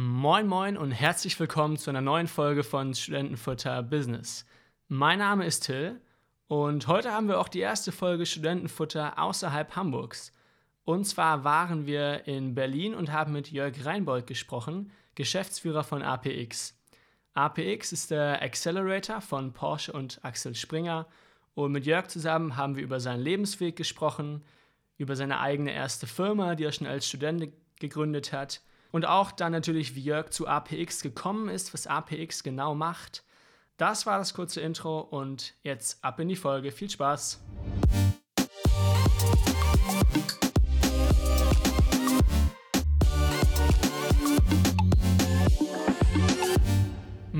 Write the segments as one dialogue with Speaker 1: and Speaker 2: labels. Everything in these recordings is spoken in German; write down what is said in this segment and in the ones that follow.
Speaker 1: Moin Moin und herzlich willkommen zu einer neuen Folge von Studentenfutter Business. Mein Name ist Till und heute haben wir auch die erste Folge Studentenfutter außerhalb Hamburgs. Und zwar waren wir in Berlin und haben mit Jörg Reinbold gesprochen, Geschäftsführer von APX. APX ist der Accelerator von Porsche und Axel Springer und mit Jörg zusammen haben wir über seinen Lebensweg gesprochen, über seine eigene erste Firma, die er schon als Student gegründet hat und auch dann natürlich, wie Jörg zu APX gekommen ist, was APX genau macht. Das war das kurze Intro und jetzt ab in die Folge. Viel Spaß!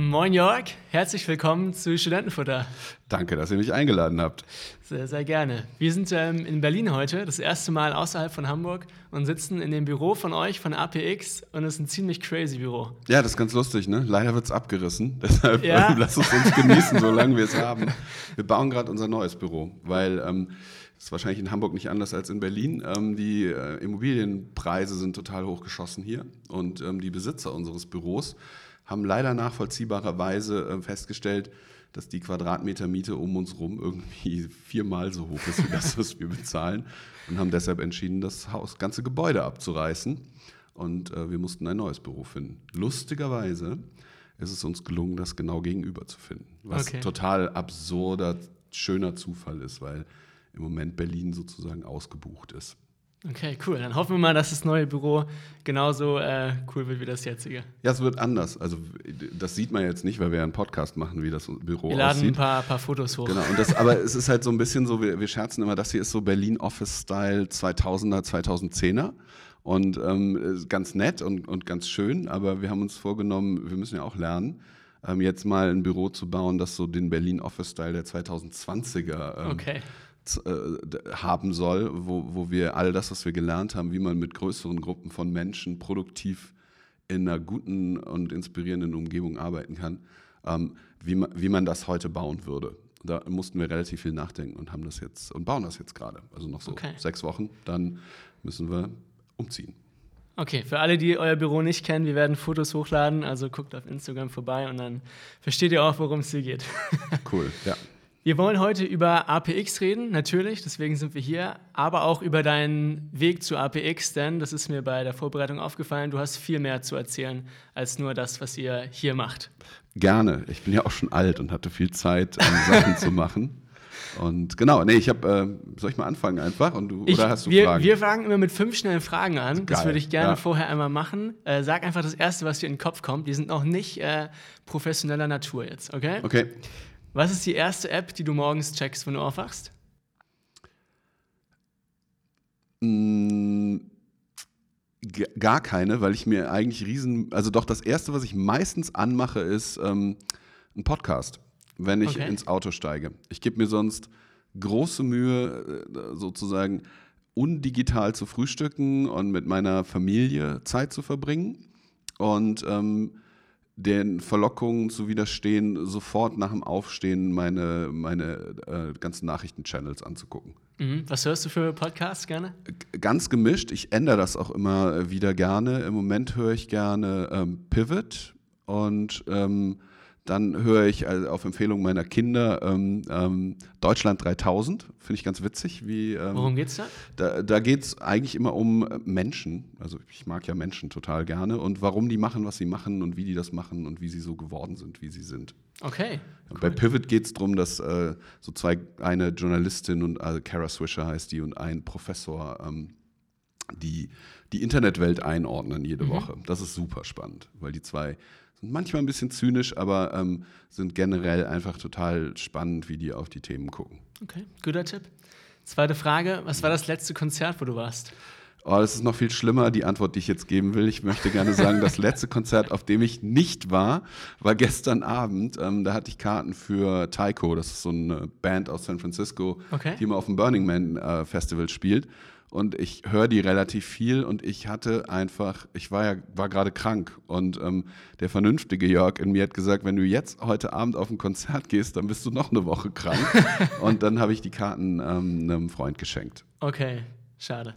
Speaker 1: Moin Jörg, herzlich willkommen zu Studentenfutter.
Speaker 2: Danke, dass ihr mich eingeladen habt.
Speaker 1: Sehr, sehr gerne. Wir sind ähm, in Berlin heute, das erste Mal außerhalb von Hamburg und sitzen in dem Büro von euch, von APX und es ist ein ziemlich crazy Büro.
Speaker 2: Ja, das ist ganz lustig, ne? Leider wird es abgerissen, deshalb ja. lasst es uns genießen, solange wir es haben. Wir bauen gerade unser neues Büro, weil... Ähm, das ist wahrscheinlich in Hamburg nicht anders als in Berlin. Ähm, die äh, Immobilienpreise sind total hochgeschossen hier und ähm, die Besitzer unseres Büros haben leider nachvollziehbarerweise äh, festgestellt, dass die Quadratmeter Miete um uns rum irgendwie viermal so hoch ist wie das, was wir bezahlen und haben deshalb entschieden, das Haus, ganze Gebäude abzureißen und äh, wir mussten ein neues Büro finden. Lustigerweise ist es uns gelungen, das genau gegenüber zu finden, was okay. total absurder, schöner Zufall ist, weil im Moment Berlin sozusagen ausgebucht ist.
Speaker 1: Okay, cool. Dann hoffen wir mal, dass das neue Büro genauso äh, cool wird wie das jetzige.
Speaker 2: Ja, es wird anders. Also das sieht man jetzt nicht, weil wir einen Podcast machen, wie das Büro
Speaker 1: wir laden
Speaker 2: aussieht.
Speaker 1: ein paar, paar Fotos hoch.
Speaker 2: Genau. Und das, aber es ist halt so ein bisschen so, wir, wir scherzen immer, das hier ist so Berlin Office Style 2000er, 2010er. Und ähm, ganz nett und, und ganz schön, aber wir haben uns vorgenommen, wir müssen ja auch lernen, ähm, jetzt mal ein Büro zu bauen, das so den Berlin Office Style der 2020er ähm,
Speaker 1: okay
Speaker 2: äh, haben soll, wo, wo wir all das, was wir gelernt haben, wie man mit größeren Gruppen von Menschen produktiv in einer guten und inspirierenden Umgebung arbeiten kann, ähm, wie, man, wie man das heute bauen würde. Da mussten wir relativ viel nachdenken und haben das jetzt und bauen das jetzt gerade. Also noch so okay. sechs Wochen, dann müssen wir umziehen.
Speaker 1: Okay, für alle, die euer Büro nicht kennen, wir werden Fotos hochladen, also guckt auf Instagram vorbei und dann versteht ihr auch, worum es hier geht.
Speaker 2: Cool, ja.
Speaker 1: Wir wollen heute über APX reden, natürlich, deswegen sind wir hier, aber auch über deinen Weg zu APX, denn das ist mir bei der Vorbereitung aufgefallen, du hast viel mehr zu erzählen als nur das, was ihr hier macht.
Speaker 2: Gerne. Ich bin ja auch schon alt und hatte viel Zeit, um Sachen zu machen. Und genau, nee, ich habe, äh, soll ich mal anfangen einfach? Und du,
Speaker 1: ich,
Speaker 2: oder hast du
Speaker 1: wir,
Speaker 2: Fragen?
Speaker 1: Wir fangen immer mit fünf schnellen Fragen an. Das würde ich gerne ja. vorher einmal machen. Äh, sag einfach das Erste, was dir in den Kopf kommt. Die sind noch nicht äh, professioneller Natur jetzt, okay?
Speaker 2: Okay.
Speaker 1: Was ist die erste App, die du morgens checkst, wenn du aufwachst?
Speaker 2: Mm, gar keine, weil ich mir eigentlich riesen, also doch das erste, was ich meistens anmache, ist ähm, ein Podcast, wenn ich okay. ins Auto steige. Ich gebe mir sonst große Mühe, äh, sozusagen undigital zu frühstücken und mit meiner Familie Zeit zu verbringen. Und ähm, den Verlockungen zu widerstehen, sofort nach dem Aufstehen meine, meine äh, ganzen Nachrichten-Channels anzugucken.
Speaker 1: Mhm. Was hörst du für Podcasts gerne?
Speaker 2: Ganz gemischt. Ich ändere das auch immer wieder gerne. Im Moment höre ich gerne ähm, Pivot und ähm, dann höre ich also auf Empfehlung meiner Kinder ähm, ähm, Deutschland 3000. Finde ich ganz witzig. Wie,
Speaker 1: ähm, Worum geht's da?
Speaker 2: Da, da geht es eigentlich immer um Menschen. Also ich mag ja Menschen total gerne und warum die machen, was sie machen und wie die das machen und wie sie so geworden sind, wie sie sind.
Speaker 1: Okay.
Speaker 2: Cool. Bei Pivot geht es darum, dass äh, so zwei, eine Journalistin und also Kara Swisher heißt die und ein Professor ähm, die die Internetwelt einordnen jede mhm. Woche. Das ist super spannend, weil die zwei sind manchmal ein bisschen zynisch, aber ähm, sind generell einfach total spannend, wie die auf die Themen gucken.
Speaker 1: Okay, guter Tipp. Zweite Frage: Was war das letzte Konzert, wo du warst?
Speaker 2: Oh, das ist noch viel schlimmer, die Antwort, die ich jetzt geben will. Ich möchte gerne sagen, das letzte Konzert, auf dem ich nicht war, war gestern Abend. Ähm, da hatte ich Karten für Taiko, das ist so eine Band aus San Francisco, okay. die immer auf dem Burning Man äh, Festival spielt und ich höre die relativ viel und ich hatte einfach, ich war ja war gerade krank und ähm, der vernünftige Jörg in mir hat gesagt, wenn du jetzt heute Abend auf ein Konzert gehst, dann bist du noch eine Woche krank und dann habe ich die Karten ähm, einem Freund geschenkt.
Speaker 1: Okay, schade.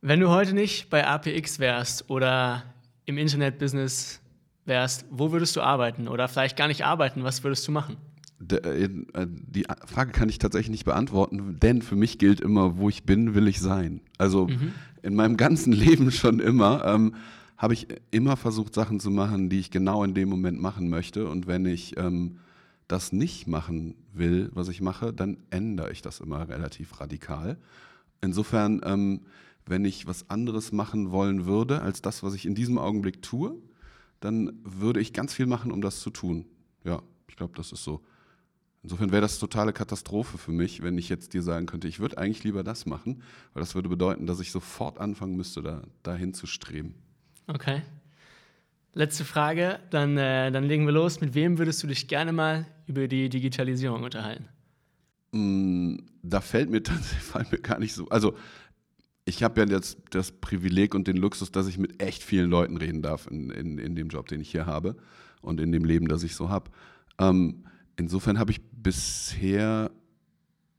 Speaker 1: Wenn du heute nicht bei APX wärst oder im Internetbusiness wärst, wo würdest du arbeiten? Oder vielleicht gar nicht arbeiten, was würdest du machen?
Speaker 2: Äh, die Frage kann ich tatsächlich nicht beantworten, denn für mich gilt immer, wo ich bin, will ich sein. Also mhm. in meinem ganzen Leben schon immer ähm, habe ich immer versucht, Sachen zu machen, die ich genau in dem Moment machen möchte. Und wenn ich ähm, das nicht machen will, was ich mache, dann ändere ich das immer relativ radikal. Insofern, ähm, wenn ich was anderes machen wollen würde als das, was ich in diesem Augenblick tue, dann würde ich ganz viel machen, um das zu tun. Ja, ich glaube, das ist so. Insofern wäre das totale Katastrophe für mich, wenn ich jetzt dir sagen könnte, ich würde eigentlich lieber das machen, weil das würde bedeuten, dass ich sofort anfangen müsste, da, dahin zu streben.
Speaker 1: Okay. Letzte Frage, dann, äh, dann legen wir los. Mit wem würdest du dich gerne mal über die Digitalisierung unterhalten?
Speaker 2: Mm, da fällt mir tatsächlich mir gar nicht so. Also, ich habe ja jetzt das Privileg und den Luxus, dass ich mit echt vielen Leuten reden darf in, in, in dem Job, den ich hier habe und in dem Leben, das ich so habe. Ähm, insofern habe ich bisher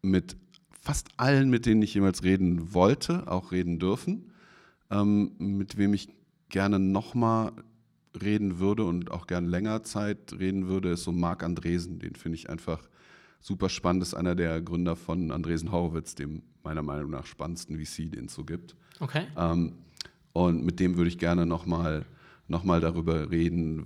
Speaker 2: mit fast allen, mit denen ich jemals reden wollte, auch reden dürfen. Ähm, mit wem ich gerne nochmal reden würde und auch gerne länger Zeit reden würde, ist so Marc Andresen. Den finde ich einfach super spannend. Das ist einer der Gründer von Andresen Horowitz, dem meiner Meinung nach spannendsten VC, den es so gibt.
Speaker 1: Okay.
Speaker 2: Ähm, und mit dem würde ich gerne nochmal noch mal darüber reden,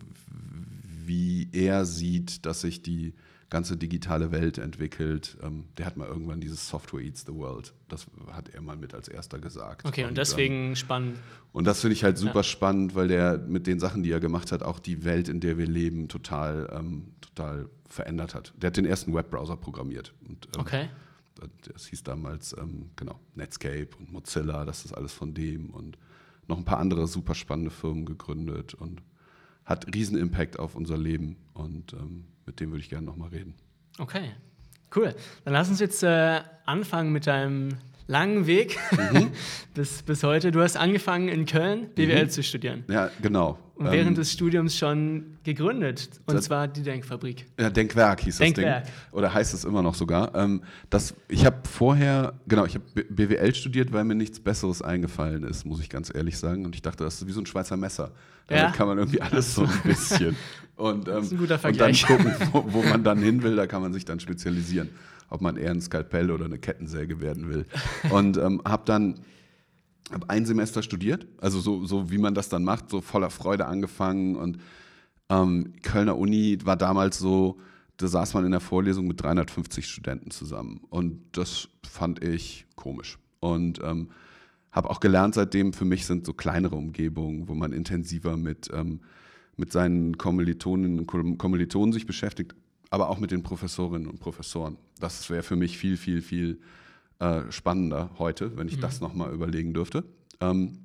Speaker 2: wie er sieht, dass sich die ganze digitale Welt entwickelt. Ähm, der hat mal irgendwann dieses Software Eats the World. Das hat er mal mit als erster gesagt.
Speaker 1: Okay, und, und deswegen ähm, spannend.
Speaker 2: Und das finde ich halt super ja. spannend, weil der mit den Sachen, die er gemacht hat, auch die Welt, in der wir leben, total, ähm, total verändert hat. Der hat den ersten Webbrowser programmiert. Und,
Speaker 1: ähm, okay.
Speaker 2: Das hieß damals, ähm, genau, Netscape und Mozilla, das ist alles von dem und noch ein paar andere super spannende Firmen gegründet und hat riesen Impact auf unser Leben und ähm, mit dem würde ich gerne nochmal reden.
Speaker 1: Okay, cool. Dann lass uns jetzt äh, anfangen mit deinem langen Weg mhm. bis, bis heute. Du hast angefangen in Köln BWL mhm. zu studieren.
Speaker 2: Ja, genau.
Speaker 1: Und während ähm, des Studiums schon gegründet, und das, zwar die Denkfabrik.
Speaker 2: Ja, Denkwerk hieß
Speaker 1: Denkwerk.
Speaker 2: das Ding. Oder heißt es immer noch sogar. Ähm, das, ich habe vorher, genau, ich habe BWL studiert, weil mir nichts Besseres eingefallen ist, muss ich ganz ehrlich sagen. Und ich dachte, das ist wie so ein Schweizer Messer. Damit ja. kann man irgendwie alles so ein bisschen. Und, ähm, das ist ein guter Vergleich. Und dann gucken, wo, wo man dann hin will, da kann man sich dann spezialisieren. Ob man eher ein Skalpell oder eine Kettensäge werden will. Und ähm, habe dann habe ein Semester studiert, also so, so wie man das dann macht, so voller Freude angefangen. Und ähm, Kölner Uni war damals so, da saß man in der Vorlesung mit 350 Studenten zusammen. Und das fand ich komisch. Und ähm, habe auch gelernt seitdem, für mich sind so kleinere Umgebungen, wo man intensiver mit, ähm, mit seinen Kommilitoninnen und Kommilitonen sich beschäftigt, aber auch mit den Professorinnen und Professoren. Das wäre für mich viel, viel, viel äh, spannender heute, wenn ich mhm. das nochmal überlegen dürfte. Ähm,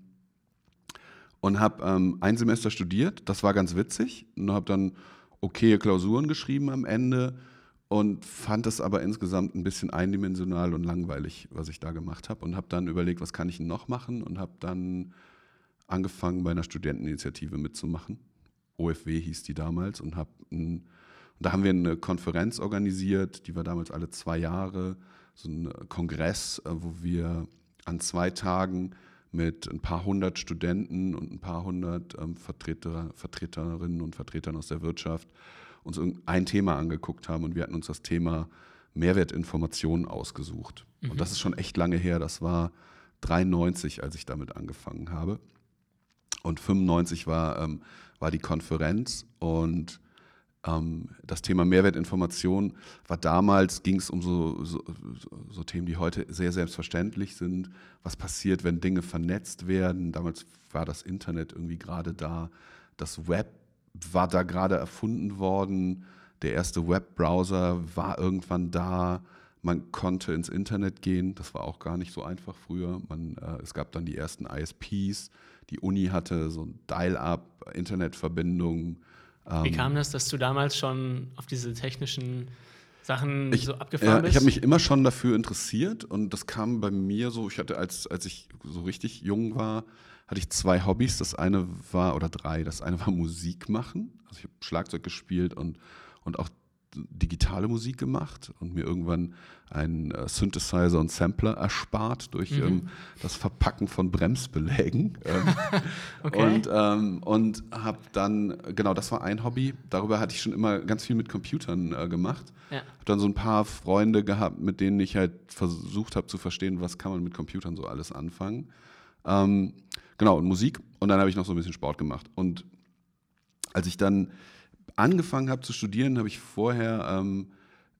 Speaker 2: und habe ähm, ein Semester studiert, das war ganz witzig und habe dann okaye Klausuren geschrieben am Ende und fand es aber insgesamt ein bisschen eindimensional und langweilig, was ich da gemacht habe und habe dann überlegt, was kann ich noch machen und habe dann angefangen bei einer Studenteninitiative mitzumachen. OFW hieß die damals und habe da haben wir eine Konferenz organisiert, die war damals alle zwei Jahre so ein Kongress, äh, wo wir an zwei Tagen mit ein paar hundert Studenten und ein paar hundert ähm, Vertreter, Vertreterinnen und Vertretern aus der Wirtschaft uns ein Thema angeguckt haben und wir hatten uns das Thema Mehrwertinformation ausgesucht. Mhm. Und das ist schon echt lange her. Das war 93, als ich damit angefangen habe. Und 95 war, ähm, war die Konferenz und das Thema Mehrwertinformation war damals, ging es um so, so, so, Themen, die heute sehr selbstverständlich sind. Was passiert, wenn Dinge vernetzt werden? Damals war das Internet irgendwie gerade da. Das Web war da gerade erfunden worden. Der erste Webbrowser war irgendwann da. Man konnte ins Internet gehen. Das war auch gar nicht so einfach früher. Man, äh, es gab dann die ersten ISPs. Die Uni hatte so ein Dial-up-Internetverbindung
Speaker 1: wie ähm, kam das, dass du damals schon auf diese technischen Sachen ich, so abgefahren
Speaker 2: ja,
Speaker 1: bist?
Speaker 2: Ich habe mich immer schon dafür interessiert und das kam bei mir so, ich hatte, als, als ich so richtig jung war, hatte ich zwei Hobbys. Das eine war, oder drei, das eine war Musik machen. Also ich habe Schlagzeug gespielt und, und auch digitale Musik gemacht und mir irgendwann einen äh, Synthesizer und Sampler erspart durch mhm. ähm, das Verpacken von Bremsbelägen. Ähm, okay. Und, ähm, und habe dann, genau, das war ein Hobby. Darüber hatte ich schon immer ganz viel mit Computern äh, gemacht. Ja. Habe dann so ein paar Freunde gehabt, mit denen ich halt versucht habe zu verstehen, was kann man mit Computern so alles anfangen. Ähm, genau, und Musik. Und dann habe ich noch so ein bisschen Sport gemacht. Und als ich dann angefangen habe zu studieren, habe ich vorher ähm,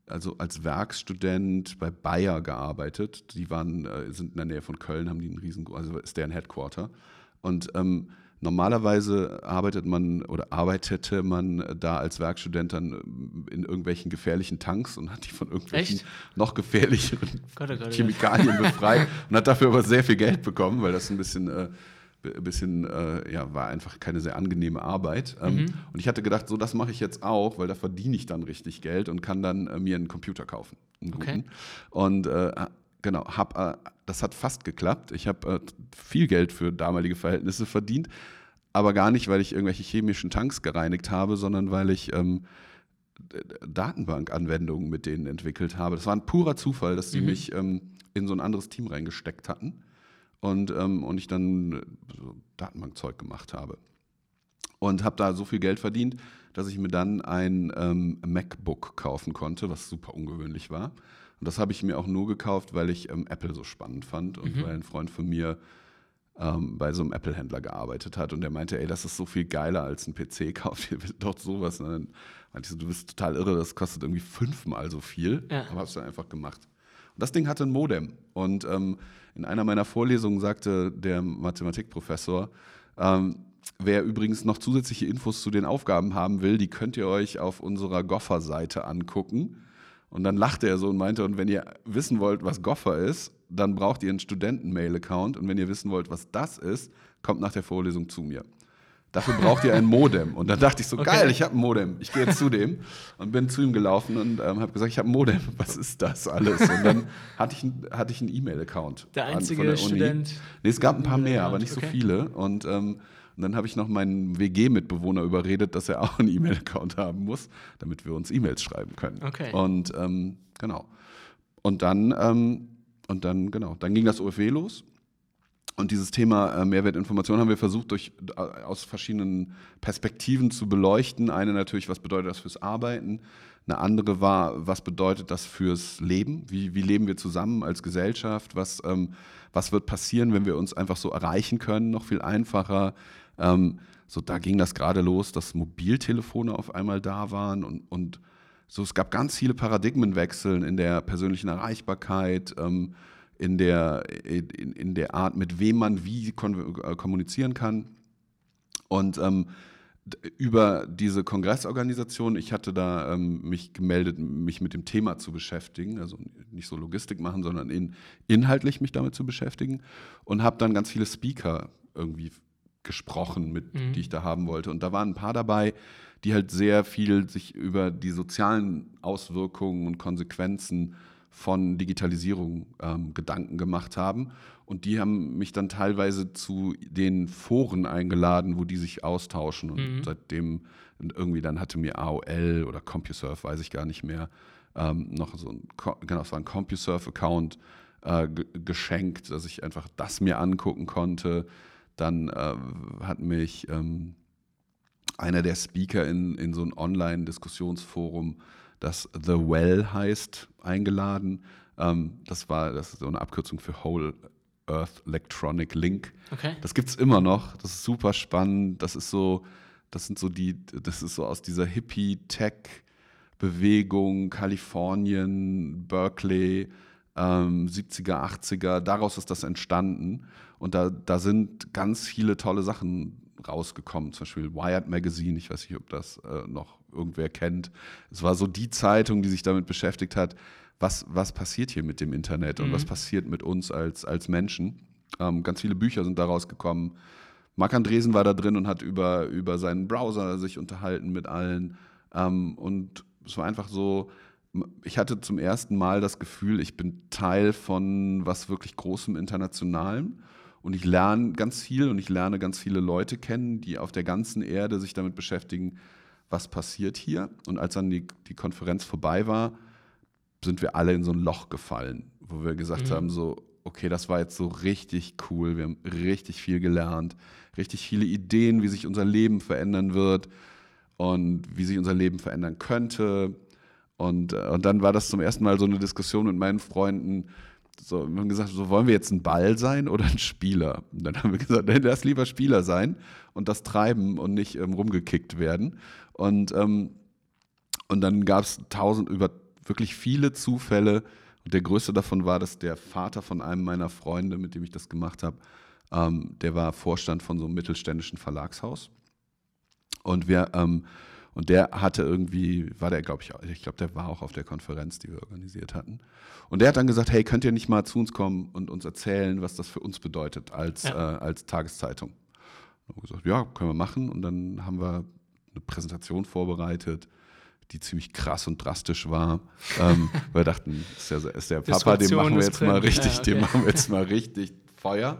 Speaker 2: also als Werkstudent bei Bayer gearbeitet. Die waren, äh, sind in der Nähe von Köln, haben die einen riesen, also ist deren Headquarter. Und ähm, normalerweise arbeitet man oder arbeitete man da als Werkstudent dann in irgendwelchen gefährlichen Tanks und hat die von irgendwelchen Echt? noch gefährlicheren Gott, oh Gott, Chemikalien befreit und hat dafür aber sehr viel Geld bekommen, weil das ein bisschen äh, bisschen, äh, ja, war einfach keine sehr angenehme Arbeit. Ähm, mhm. Und ich hatte gedacht, so, das mache ich jetzt auch, weil da verdiene ich dann richtig Geld und kann dann äh, mir einen Computer kaufen. Einen okay. Und äh, genau, hab, äh, das hat fast geklappt. Ich habe äh, viel Geld für damalige Verhältnisse verdient, aber gar nicht, weil ich irgendwelche chemischen Tanks gereinigt habe, sondern weil ich ähm, Datenbankanwendungen mit denen entwickelt habe. Das war ein purer Zufall, dass sie mhm. mich ähm, in so ein anderes Team reingesteckt hatten und, ähm, und ich dann so Datenbankzeug gemacht habe. Und habe da so viel Geld verdient, dass ich mir dann ein ähm, MacBook kaufen konnte, was super ungewöhnlich war. Und das habe ich mir auch nur gekauft, weil ich ähm, Apple so spannend fand und mhm. weil ein Freund von mir ähm, bei so einem Apple-Händler gearbeitet hat und der meinte, ey, das ist so viel geiler als ein PC, kauft ihr doch sowas. Und dann meinte ich so, du bist total irre, das kostet irgendwie fünfmal so viel. Ja. Aber hast du einfach gemacht. Und das Ding hatte ein Modem. Und ähm, in einer meiner Vorlesungen sagte der Mathematikprofessor, ähm, wer übrigens noch zusätzliche Infos zu den Aufgaben haben will, die könnt ihr euch auf unserer Goffer-Seite angucken. Und dann lachte er so und meinte, und wenn ihr wissen wollt, was Goffer ist, dann braucht ihr einen Studenten-Mail-Account. Und wenn ihr wissen wollt, was das ist, kommt nach der Vorlesung zu mir. Dafür braucht ihr ein Modem. Und dann dachte ich so, okay. geil, ich habe ein Modem. Ich gehe jetzt zu dem und bin zu ihm gelaufen und ähm, habe gesagt, ich habe ein Modem. Was ist das alles? Und dann hatte ich, hatte ich einen E-Mail-Account.
Speaker 1: Der einzige an, der Student?
Speaker 2: Nee, es gab ein paar mehr, aber nicht so okay. viele. Und, ähm, und dann habe ich noch meinen WG-Mitbewohner überredet, dass er auch einen E-Mail-Account haben muss, damit wir uns E-Mails schreiben können. Okay. Und ähm, genau. Und dann, ähm, und dann, genau, dann ging das OFW los. Und dieses Thema äh, Mehrwertinformation haben wir versucht, durch, äh, aus verschiedenen Perspektiven zu beleuchten. Eine natürlich, was bedeutet das fürs Arbeiten? Eine andere war, was bedeutet das fürs Leben? Wie, wie leben wir zusammen als Gesellschaft? Was, ähm, was wird passieren, wenn wir uns einfach so erreichen können? Noch viel einfacher. Ähm, so, da ging das gerade los, dass Mobiltelefone auf einmal da waren und, und so, es gab ganz viele Paradigmenwechseln in der persönlichen Erreichbarkeit. Ähm, in der, in, in der Art, mit wem man wie äh, kommunizieren kann. Und ähm, über diese Kongressorganisation, ich hatte da ähm, mich gemeldet, mich mit dem Thema zu beschäftigen, also nicht so Logistik machen, sondern in, inhaltlich mich damit zu beschäftigen und habe dann ganz viele Speaker irgendwie gesprochen, mit, mhm. die ich da haben wollte. Und da waren ein paar dabei, die halt sehr viel sich über die sozialen Auswirkungen und Konsequenzen von Digitalisierung ähm, Gedanken gemacht haben. Und die haben mich dann teilweise zu den Foren eingeladen, wo die sich austauschen. Und mhm. seitdem irgendwie dann hatte mir AOL oder CompuServe, weiß ich gar nicht mehr, ähm, noch so ein, genau, war ein CompuServe-Account äh, geschenkt, dass ich einfach das mir angucken konnte. Dann äh, hat mich ähm, einer der Speaker in, in so ein Online-Diskussionsforum das The Well heißt, eingeladen. Ähm, das war das ist so eine Abkürzung für Whole Earth Electronic Link. Okay. Das gibt es immer noch. Das ist super spannend. Das ist so, das sind so die, das ist so aus dieser Hippie-Tech-Bewegung, Kalifornien, Berkeley, ähm, 70er, 80er. Daraus ist das entstanden. Und da, da sind ganz viele tolle Sachen rausgekommen, zum Beispiel Wired Magazine, ich weiß nicht, ob das äh, noch irgendwer kennt. Es war so die Zeitung, die sich damit beschäftigt hat, was, was passiert hier mit dem Internet und mhm. was passiert mit uns als, als Menschen. Ähm, ganz viele Bücher sind daraus gekommen. Marc Andresen war da drin und hat über, über seinen Browser sich unterhalten mit allen. Ähm, und es war einfach so, ich hatte zum ersten Mal das Gefühl, ich bin Teil von was wirklich Großem Internationalem. Und ich lerne ganz viel und ich lerne ganz viele Leute kennen, die auf der ganzen Erde sich damit beschäftigen, was passiert hier? Und als dann die, die Konferenz vorbei war, sind wir alle in so ein Loch gefallen, wo wir gesagt mhm. haben, so, okay, das war jetzt so richtig cool, wir haben richtig viel gelernt, richtig viele Ideen, wie sich unser Leben verändern wird und wie sich unser Leben verändern könnte. Und, äh, und dann war das zum ersten Mal so eine Diskussion mit meinen Freunden. So, wir haben gesagt, so wollen wir jetzt ein Ball sein oder ein Spieler? Und dann haben wir gesagt, nee, lass lieber Spieler sein und das treiben und nicht ähm, rumgekickt werden. Und, ähm, und dann gab es tausend über wirklich viele Zufälle. Und der größte davon war, dass der Vater von einem meiner Freunde, mit dem ich das gemacht habe, ähm, der war Vorstand von so einem mittelständischen Verlagshaus. Und wir, ähm, und der hatte irgendwie, war der, glaube ich, ich glaube, der war auch auf der Konferenz, die wir organisiert hatten. Und der hat dann gesagt, hey, könnt ihr nicht mal zu uns kommen und uns erzählen, was das für uns bedeutet als, ja. äh, als Tageszeitung? Und wir gesagt, ja, können wir machen. Und dann haben wir eine Präsentation vorbereitet, die ziemlich krass und drastisch war. ähm, wir dachten, ist der, ist der Papa, den machen wir jetzt drin. mal richtig, ja, okay. den machen wir jetzt mal richtig Feuer.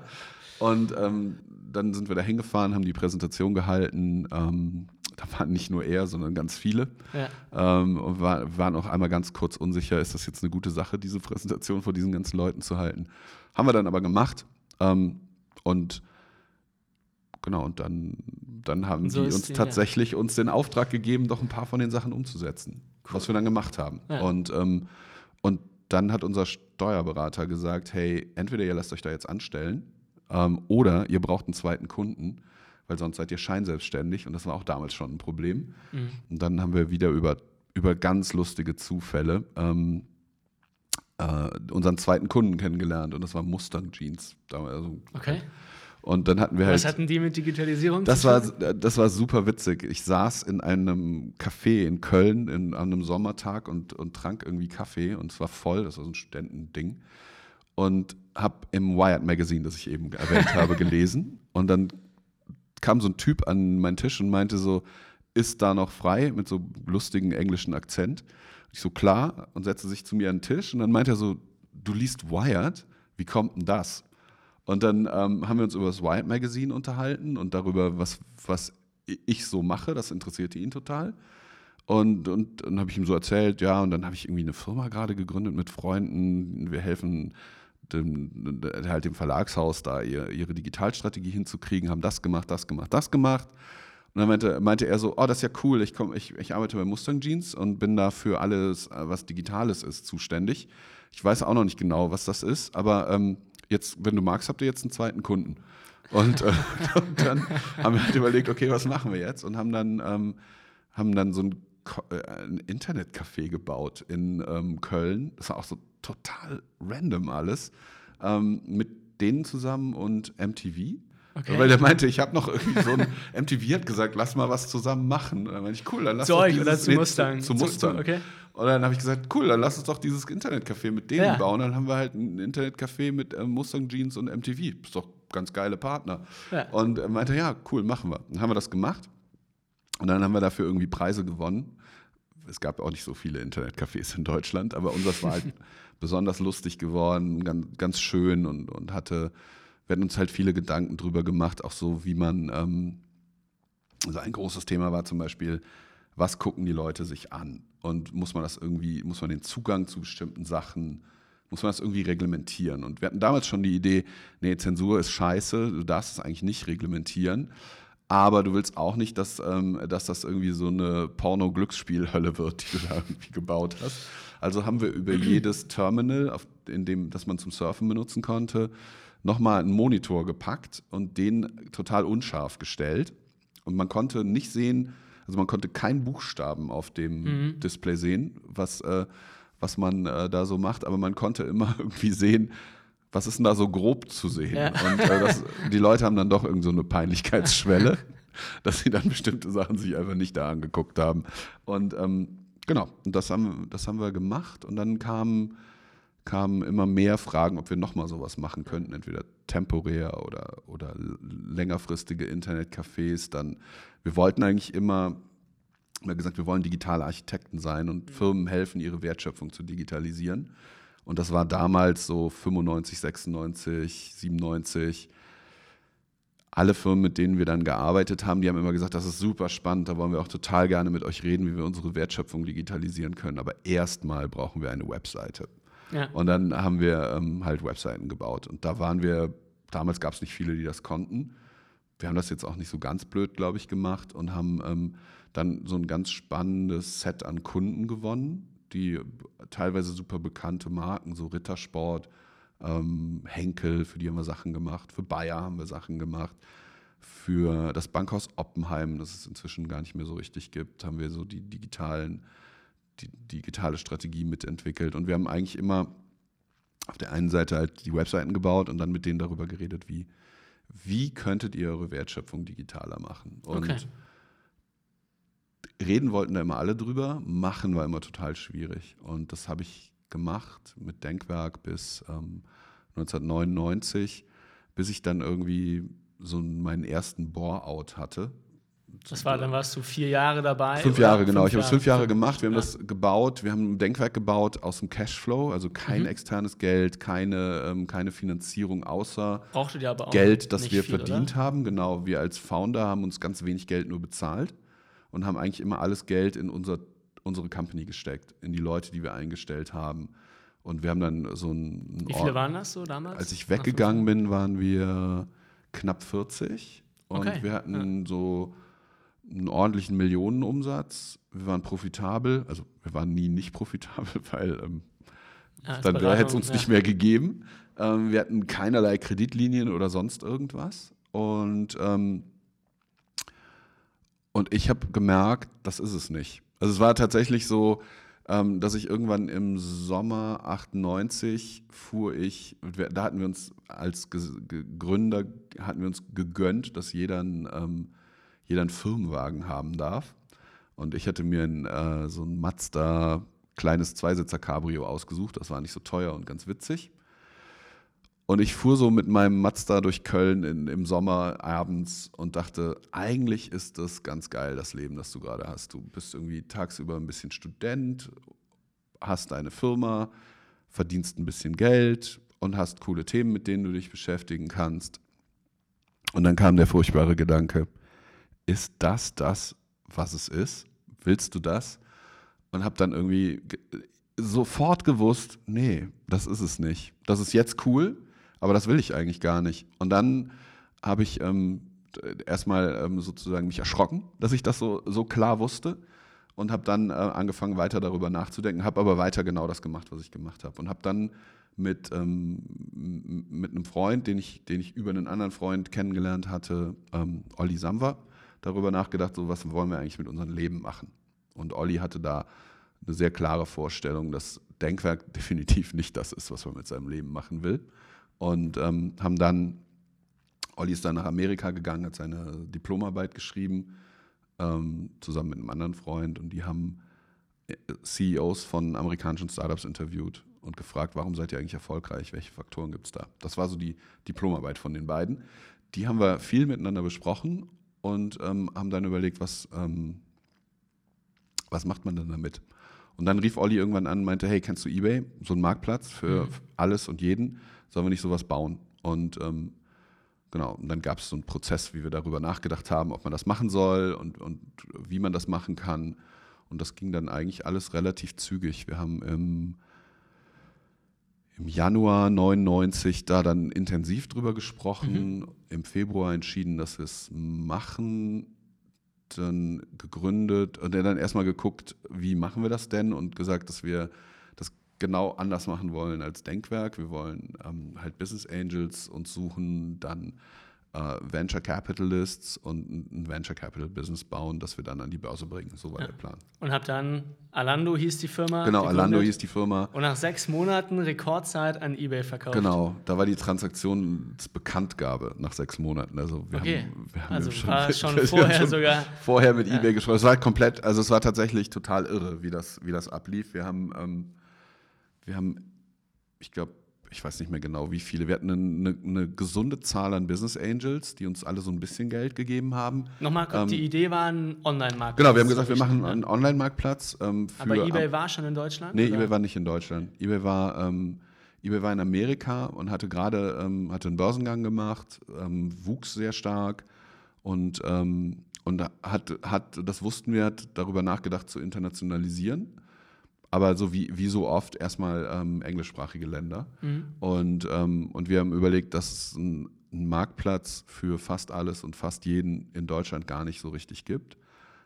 Speaker 2: Und ähm, dann sind wir da hingefahren, haben die Präsentation gehalten. Ähm, da waren nicht nur er, sondern ganz viele. Ja. Ähm, und war, waren auch einmal ganz kurz unsicher, ist das jetzt eine gute Sache, diese Präsentation vor diesen ganzen Leuten zu halten. Haben wir dann aber gemacht. Ähm, und genau, und dann, dann haben so die uns die, tatsächlich ja. uns den Auftrag gegeben, doch ein paar von den Sachen umzusetzen, cool. was wir dann gemacht haben. Ja. Und, ähm, und dann hat unser Steuerberater gesagt, hey, entweder ihr lasst euch da jetzt anstellen ähm, oder ihr braucht einen zweiten Kunden, weil sonst seid ihr scheinselbstständig und das war auch damals schon ein Problem. Mhm. Und dann haben wir wieder über, über ganz lustige Zufälle ähm, äh, unseren zweiten Kunden kennengelernt und das war Mustang Jeans. Also,
Speaker 1: okay.
Speaker 2: Und dann hatten wir halt.
Speaker 1: Was hatten die mit Digitalisierung
Speaker 2: das war, das war super witzig. Ich saß in einem Café in Köln in, an einem Sommertag und, und trank irgendwie Kaffee und es war voll, das war so ein Studentending. Und habe im Wired Magazine, das ich eben erwähnt habe, gelesen. Und dann kam so ein Typ an meinen Tisch und meinte so, ist da noch frei mit so lustigem englischen Akzent? Ich so, klar, und setzte sich zu mir an den Tisch und dann meinte er so, du liest Wired? Wie kommt denn das? Und dann ähm, haben wir uns über das Wired Magazine unterhalten und darüber, was, was ich so mache. Das interessierte ihn total. Und, und dann habe ich ihm so erzählt, ja, und dann habe ich irgendwie eine Firma gerade gegründet mit Freunden. Wir helfen dem, halt dem Verlagshaus da ihre, ihre Digitalstrategie hinzukriegen, haben das gemacht, das gemacht, das gemacht. Und dann meinte, meinte er so, oh, das ist ja cool, ich, komm, ich, ich arbeite bei Mustang Jeans und bin da für alles, was Digitales ist, zuständig. Ich weiß auch noch nicht genau, was das ist, aber ähm, jetzt, wenn du magst, habt ihr jetzt einen zweiten Kunden. Und, äh, und dann haben wir halt überlegt, okay, was machen wir jetzt? Und haben dann, ähm, haben dann so ein, ein Internetcafé gebaut in ähm, Köln. Das war auch so total random alles. Ähm, mit denen zusammen und MTV. Okay. Weil der meinte, ich habe noch irgendwie so ein MTV hat gesagt, lass mal was zusammen machen. Und dann meinte ich, cool, dann lass
Speaker 1: zu euch oder zu Mustang.
Speaker 2: Zu, zu Mustang. Zu, okay. Und dann habe ich gesagt, cool, dann lass uns doch dieses Internetcafé mit denen ja. bauen. Dann haben wir halt ein Internetcafé mit äh, Mustang Jeans und MTV. Ist doch ganz geile Partner. Ja. Und er meinte, ja, cool, machen wir. Dann haben wir das gemacht. Und dann haben wir dafür irgendwie Preise gewonnen. Es gab auch nicht so viele Internetcafés in Deutschland, aber unseres war halt besonders lustig geworden, ganz, ganz schön und, und hatte, wir hatten uns halt viele Gedanken drüber gemacht, auch so, wie man, ähm, also ein großes Thema war zum Beispiel, was gucken die Leute sich an? Und muss man das irgendwie, muss man den Zugang zu bestimmten Sachen, muss man das irgendwie reglementieren? Und wir hatten damals schon die Idee, nee, Zensur ist scheiße, du darfst es eigentlich nicht reglementieren. Aber du willst auch nicht, dass, ähm, dass das irgendwie so eine Porno-Glücksspielhölle wird, die du da irgendwie gebaut hast. Also haben wir über jedes Terminal, auf, in dem, das man zum Surfen benutzen konnte, nochmal einen Monitor gepackt und den total unscharf gestellt. Und man konnte nicht sehen, also man konnte keinen Buchstaben auf dem mhm. Display sehen, was, äh, was man äh, da so macht, aber man konnte immer irgendwie sehen, was ist denn da so grob zu sehen? Ja. Und äh, das, die Leute haben dann doch irgend so eine Peinlichkeitsschwelle, dass sie dann bestimmte Sachen sich einfach nicht da angeguckt haben. Und ähm, genau, und das haben, das haben wir gemacht und dann kamen kamen immer mehr Fragen, ob wir nochmal sowas machen könnten, entweder temporär oder, oder längerfristige Internetcafés. Dann, wir wollten eigentlich immer, wir haben gesagt, wir wollen digitale Architekten sein und mhm. Firmen helfen, ihre Wertschöpfung zu digitalisieren. Und das war damals so 95, 96, 97 alle Firmen, mit denen wir dann gearbeitet haben, die haben immer gesagt, das ist super spannend, da wollen wir auch total gerne mit euch reden, wie wir unsere Wertschöpfung digitalisieren können. Aber erstmal brauchen wir eine Webseite. Ja. Und dann haben wir ähm, halt Webseiten gebaut. Und da waren wir, damals gab es nicht viele, die das konnten. Wir haben das jetzt auch nicht so ganz blöd, glaube ich, gemacht und haben ähm, dann so ein ganz spannendes Set an Kunden gewonnen, die teilweise super bekannte Marken, so Rittersport, ähm, Henkel, für die haben wir Sachen gemacht, für Bayer haben wir Sachen gemacht, für das Bankhaus Oppenheim, das es inzwischen gar nicht mehr so richtig gibt, haben wir so die digitalen, die digitale Strategie mitentwickelt. Und wir haben eigentlich immer auf der einen Seite halt die Webseiten gebaut und dann mit denen darüber geredet, wie, wie könntet ihr eure Wertschöpfung digitaler machen. Und okay. Reden wollten da immer alle drüber, machen war immer total schwierig. Und das habe ich gemacht mit Denkwerk bis ähm, 1999, bis ich dann irgendwie so meinen ersten Bore-out hatte.
Speaker 1: Das war, dann warst du vier Jahre dabei?
Speaker 2: Fünf Jahre, genau. Fünf ich habe es fünf Jahre gemacht. Wir haben ja. das gebaut. Wir haben ein Denkwerk gebaut aus dem Cashflow, also kein mhm. externes Geld, keine, ähm, keine Finanzierung außer Geld, das wir viel, verdient oder? haben. Genau, wir als Founder haben uns ganz wenig Geld nur bezahlt und haben eigentlich immer alles Geld in unser unsere Company gesteckt, in die Leute, die wir eingestellt haben. Und wir haben dann so ein.
Speaker 1: Wie viele waren das so damals?
Speaker 2: Als ich weggegangen bin, waren wir knapp 40. Und okay. wir hatten ja. so einen ordentlichen Millionenumsatz. Wir waren profitabel. Also, wir waren nie nicht profitabel, weil ähm, ja, dann hätte es uns ja. nicht mehr gegeben. Ähm, wir hatten keinerlei Kreditlinien oder sonst irgendwas. Und, ähm, und ich habe gemerkt, das ist es nicht. Also es war tatsächlich so, ähm, dass ich irgendwann im Sommer 98 fuhr ich, da hatten wir uns als Gründer, hatten wir uns gegönnt, dass jeder einen, ähm, jeder einen Firmenwagen haben darf. Und ich hatte mir ein, äh, so ein Mazda kleines Zweisitzer-Cabrio ausgesucht. Das war nicht so teuer und ganz witzig. Und ich fuhr so mit meinem Mazda durch Köln in, im Sommer abends und dachte, eigentlich ist das ganz geil, das Leben, das du gerade hast. Du bist irgendwie tagsüber ein bisschen Student, hast deine Firma, verdienst ein bisschen Geld und hast coole Themen, mit denen du dich beschäftigen kannst. Und dann kam der furchtbare Gedanke, ist das das, was es ist? Willst du das? Und habe dann irgendwie sofort gewusst, nee, das ist es nicht. Das ist jetzt cool, aber das will ich eigentlich gar nicht. Und dann habe ich ähm, erstmal ähm, sozusagen mich erschrocken, dass ich das so, so klar wusste und habe dann äh, angefangen weiter darüber nachzudenken, habe aber weiter genau das gemacht, was ich gemacht habe und habe dann mit, ähm, mit einem Freund, den ich, den ich über einen anderen Freund kennengelernt hatte, ähm, Olli Samwer, darüber nachgedacht, so was wollen wir eigentlich mit unserem Leben machen. Und Olli hatte da eine sehr klare Vorstellung, dass Denkwerk definitiv nicht das ist, was man mit seinem Leben machen will. Und ähm, haben dann, Olli ist dann nach Amerika gegangen, hat seine Diplomarbeit geschrieben, ähm, zusammen mit einem anderen Freund. Und die haben äh, CEOs von amerikanischen Startups interviewt und gefragt, warum seid ihr eigentlich erfolgreich? Welche Faktoren gibt es da? Das war so die Diplomarbeit von den beiden. Die haben wir viel miteinander besprochen und ähm, haben dann überlegt, was, ähm, was macht man denn damit? Und dann rief Olli irgendwann an und meinte, hey, kennst du eBay? So ein Marktplatz für mhm. alles und jeden sollen wir nicht sowas bauen? Und ähm, genau, und dann gab es so einen Prozess, wie wir darüber nachgedacht haben, ob man das machen soll und, und wie man das machen kann. Und das ging dann eigentlich alles relativ zügig. Wir haben im, im Januar 99 da dann intensiv drüber gesprochen, mhm. im Februar entschieden, dass wir es machen, dann gegründet und dann erstmal geguckt, wie machen wir das denn und gesagt, dass wir genau anders machen wollen als Denkwerk. Wir wollen ähm, halt Business Angels uns suchen, dann äh, Venture Capitalists und ein Venture Capital Business bauen, das wir dann an die Börse bringen. So war ja. der Plan.
Speaker 1: Und habe dann, Alando hieß die Firma.
Speaker 2: Genau, Alando hieß die Firma.
Speaker 1: Und nach sechs Monaten Rekordzeit an Ebay verkauft.
Speaker 2: Genau, da war die Transaktionsbekanntgabe nach sechs Monaten. Also wir
Speaker 1: okay.
Speaker 2: haben, wir
Speaker 1: haben also schon, war schon vorher schon sogar.
Speaker 2: Vorher mit ja. Ebay gesprochen. Es war komplett, also es war tatsächlich total irre, wie das, wie das ablief. Wir haben ähm, wir haben, ich glaube, ich weiß nicht mehr genau, wie viele. Wir hatten eine, eine, gesunde Zahl an Business Angels, die uns alle so ein bisschen Geld gegeben haben.
Speaker 1: Nochmal, ähm, die Idee war ein Online-Marktplatz.
Speaker 2: Genau, wir haben gesagt, wir machen einen Online-Marktplatz.
Speaker 1: Ähm, Aber eBay war schon in Deutschland?
Speaker 2: Nee, oder? eBay war nicht in Deutschland. eBay war, ähm, eBay war in Amerika und hatte gerade ähm, hatte einen Börsengang gemacht, ähm, wuchs sehr stark und, ähm, und hat, hat, das wussten wir, hat darüber nachgedacht zu internationalisieren. Aber so wie, wie so oft erstmal ähm, englischsprachige Länder. Mhm. Und, ähm, und wir haben überlegt, dass es einen Marktplatz für fast alles und fast jeden in Deutschland gar nicht so richtig gibt.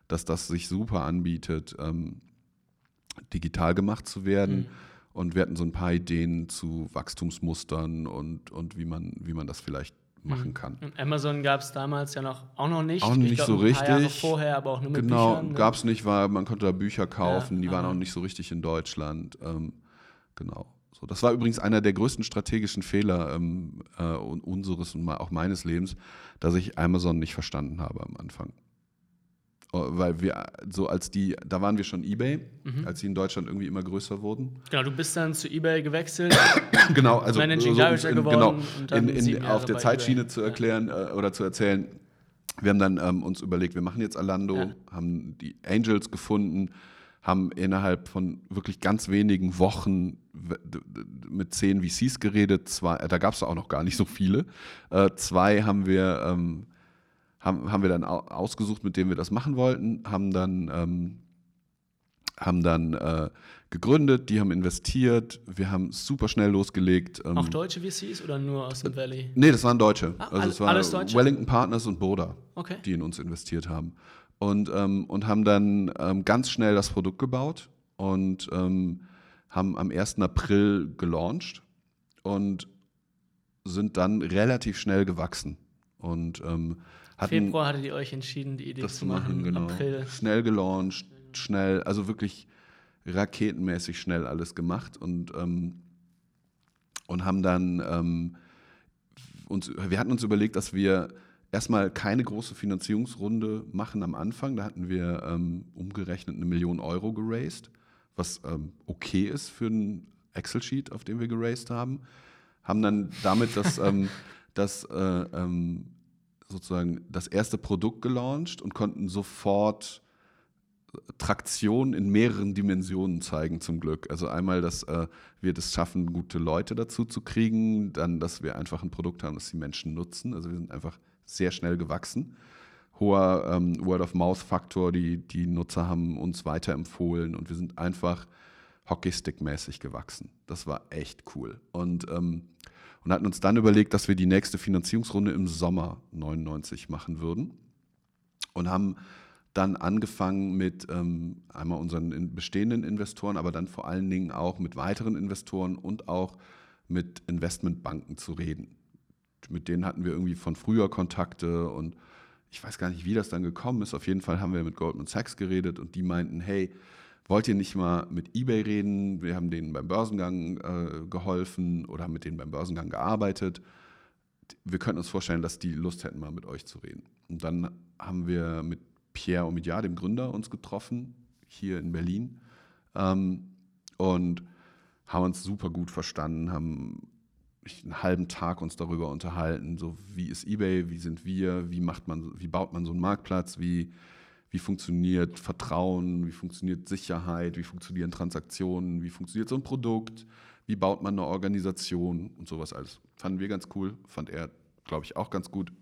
Speaker 2: Dass das sich super anbietet, ähm, digital gemacht zu werden. Mhm und wir hatten so ein paar Ideen zu Wachstumsmustern und, und wie, man, wie man das vielleicht machen mhm. kann.
Speaker 1: Und Amazon gab es damals ja noch auch noch nicht.
Speaker 2: Auch nicht glaub, so richtig. Jahre
Speaker 1: vorher, aber auch nur mit
Speaker 2: genau,
Speaker 1: Büchern.
Speaker 2: Genau, gab es nicht, weil man konnte da Bücher kaufen, ja, die waren auch nicht so richtig in Deutschland. Ähm, genau. So, das war übrigens einer der größten strategischen Fehler ähm, äh, unseres und auch meines Lebens, dass ich Amazon nicht verstanden habe am Anfang. Oh, weil wir so als die, da waren wir schon eBay, mhm. als sie in Deutschland irgendwie immer größer wurden.
Speaker 1: Genau, du bist dann zu eBay gewechselt.
Speaker 2: genau, also
Speaker 1: Managing
Speaker 2: so,
Speaker 1: Director geworden.
Speaker 2: Genau, in, in, auf der Zeitschiene eBay. zu erklären ja. äh, oder zu erzählen. Wir haben dann ähm, uns überlegt, wir machen jetzt Alando, ja. haben die Angels gefunden, haben innerhalb von wirklich ganz wenigen Wochen mit zehn VCs geredet. Zwei, da gab es auch noch gar nicht so viele. Äh, zwei haben wir ähm, haben, haben wir dann ausgesucht, mit denen wir das machen wollten, haben dann, ähm, haben dann äh, gegründet, die haben investiert, wir haben super schnell losgelegt.
Speaker 1: Ähm, Auch deutsche VCs oder nur aus dem Valley?
Speaker 2: Nee, das waren Deutsche.
Speaker 1: Ah, also es waren
Speaker 2: Wellington Partners und Boda,
Speaker 1: okay.
Speaker 2: die in uns investiert haben. Und, ähm, und haben dann ähm, ganz schnell das Produkt gebaut und ähm, haben am 1. April gelauncht und sind dann relativ schnell gewachsen. Und ähm,
Speaker 1: hatten, Februar hattet ihr euch entschieden, die Idee zu machen. Genau. April.
Speaker 2: Schnell gelauncht, schnell, also wirklich raketenmäßig schnell alles gemacht und, ähm, und haben dann ähm, uns, wir hatten uns überlegt, dass wir erstmal keine große Finanzierungsrunde machen am Anfang. Da hatten wir ähm, umgerechnet eine Million Euro geraced, was ähm, okay ist für ein Excel-Sheet, auf dem wir geraced haben. Haben dann damit das, ähm, das äh, ähm, sozusagen das erste Produkt gelauncht und konnten sofort Traktion in mehreren Dimensionen zeigen, zum Glück. Also einmal, dass äh, wir das schaffen, gute Leute dazu zu kriegen, dann, dass wir einfach ein Produkt haben, das die Menschen nutzen. Also wir sind einfach sehr schnell gewachsen. Hoher ähm, Word-of-Mouth-Faktor, die, die Nutzer haben uns weiterempfohlen und wir sind einfach Hockeystick-mäßig gewachsen. Das war echt cool. Und ähm, und hatten uns dann überlegt, dass wir die nächste Finanzierungsrunde im Sommer 99 machen würden und haben dann angefangen mit ähm, einmal unseren bestehenden Investoren, aber dann vor allen Dingen auch mit weiteren Investoren und auch mit Investmentbanken zu reden. Mit denen hatten wir irgendwie von früher Kontakte und ich weiß gar nicht, wie das dann gekommen ist. Auf jeden Fall haben wir mit Goldman Sachs geredet und die meinten, hey, wollt ihr nicht mal mit eBay reden? Wir haben denen beim Börsengang äh, geholfen oder haben mit denen beim Börsengang gearbeitet. Wir könnten uns vorstellen, dass die Lust hätten, mal mit euch zu reden. Und dann haben wir mit Pierre Omidyar, dem Gründer, uns getroffen, hier in Berlin. Ähm, und haben uns super gut verstanden, haben einen halben Tag uns darüber unterhalten, so wie ist eBay, wie sind wir, wie macht man, wie baut man so einen Marktplatz, wie wie funktioniert Vertrauen, wie funktioniert Sicherheit, wie funktionieren Transaktionen, wie funktioniert so ein Produkt, wie baut man eine Organisation und sowas alles. Fanden wir ganz cool, fand er, glaube ich, auch ganz gut.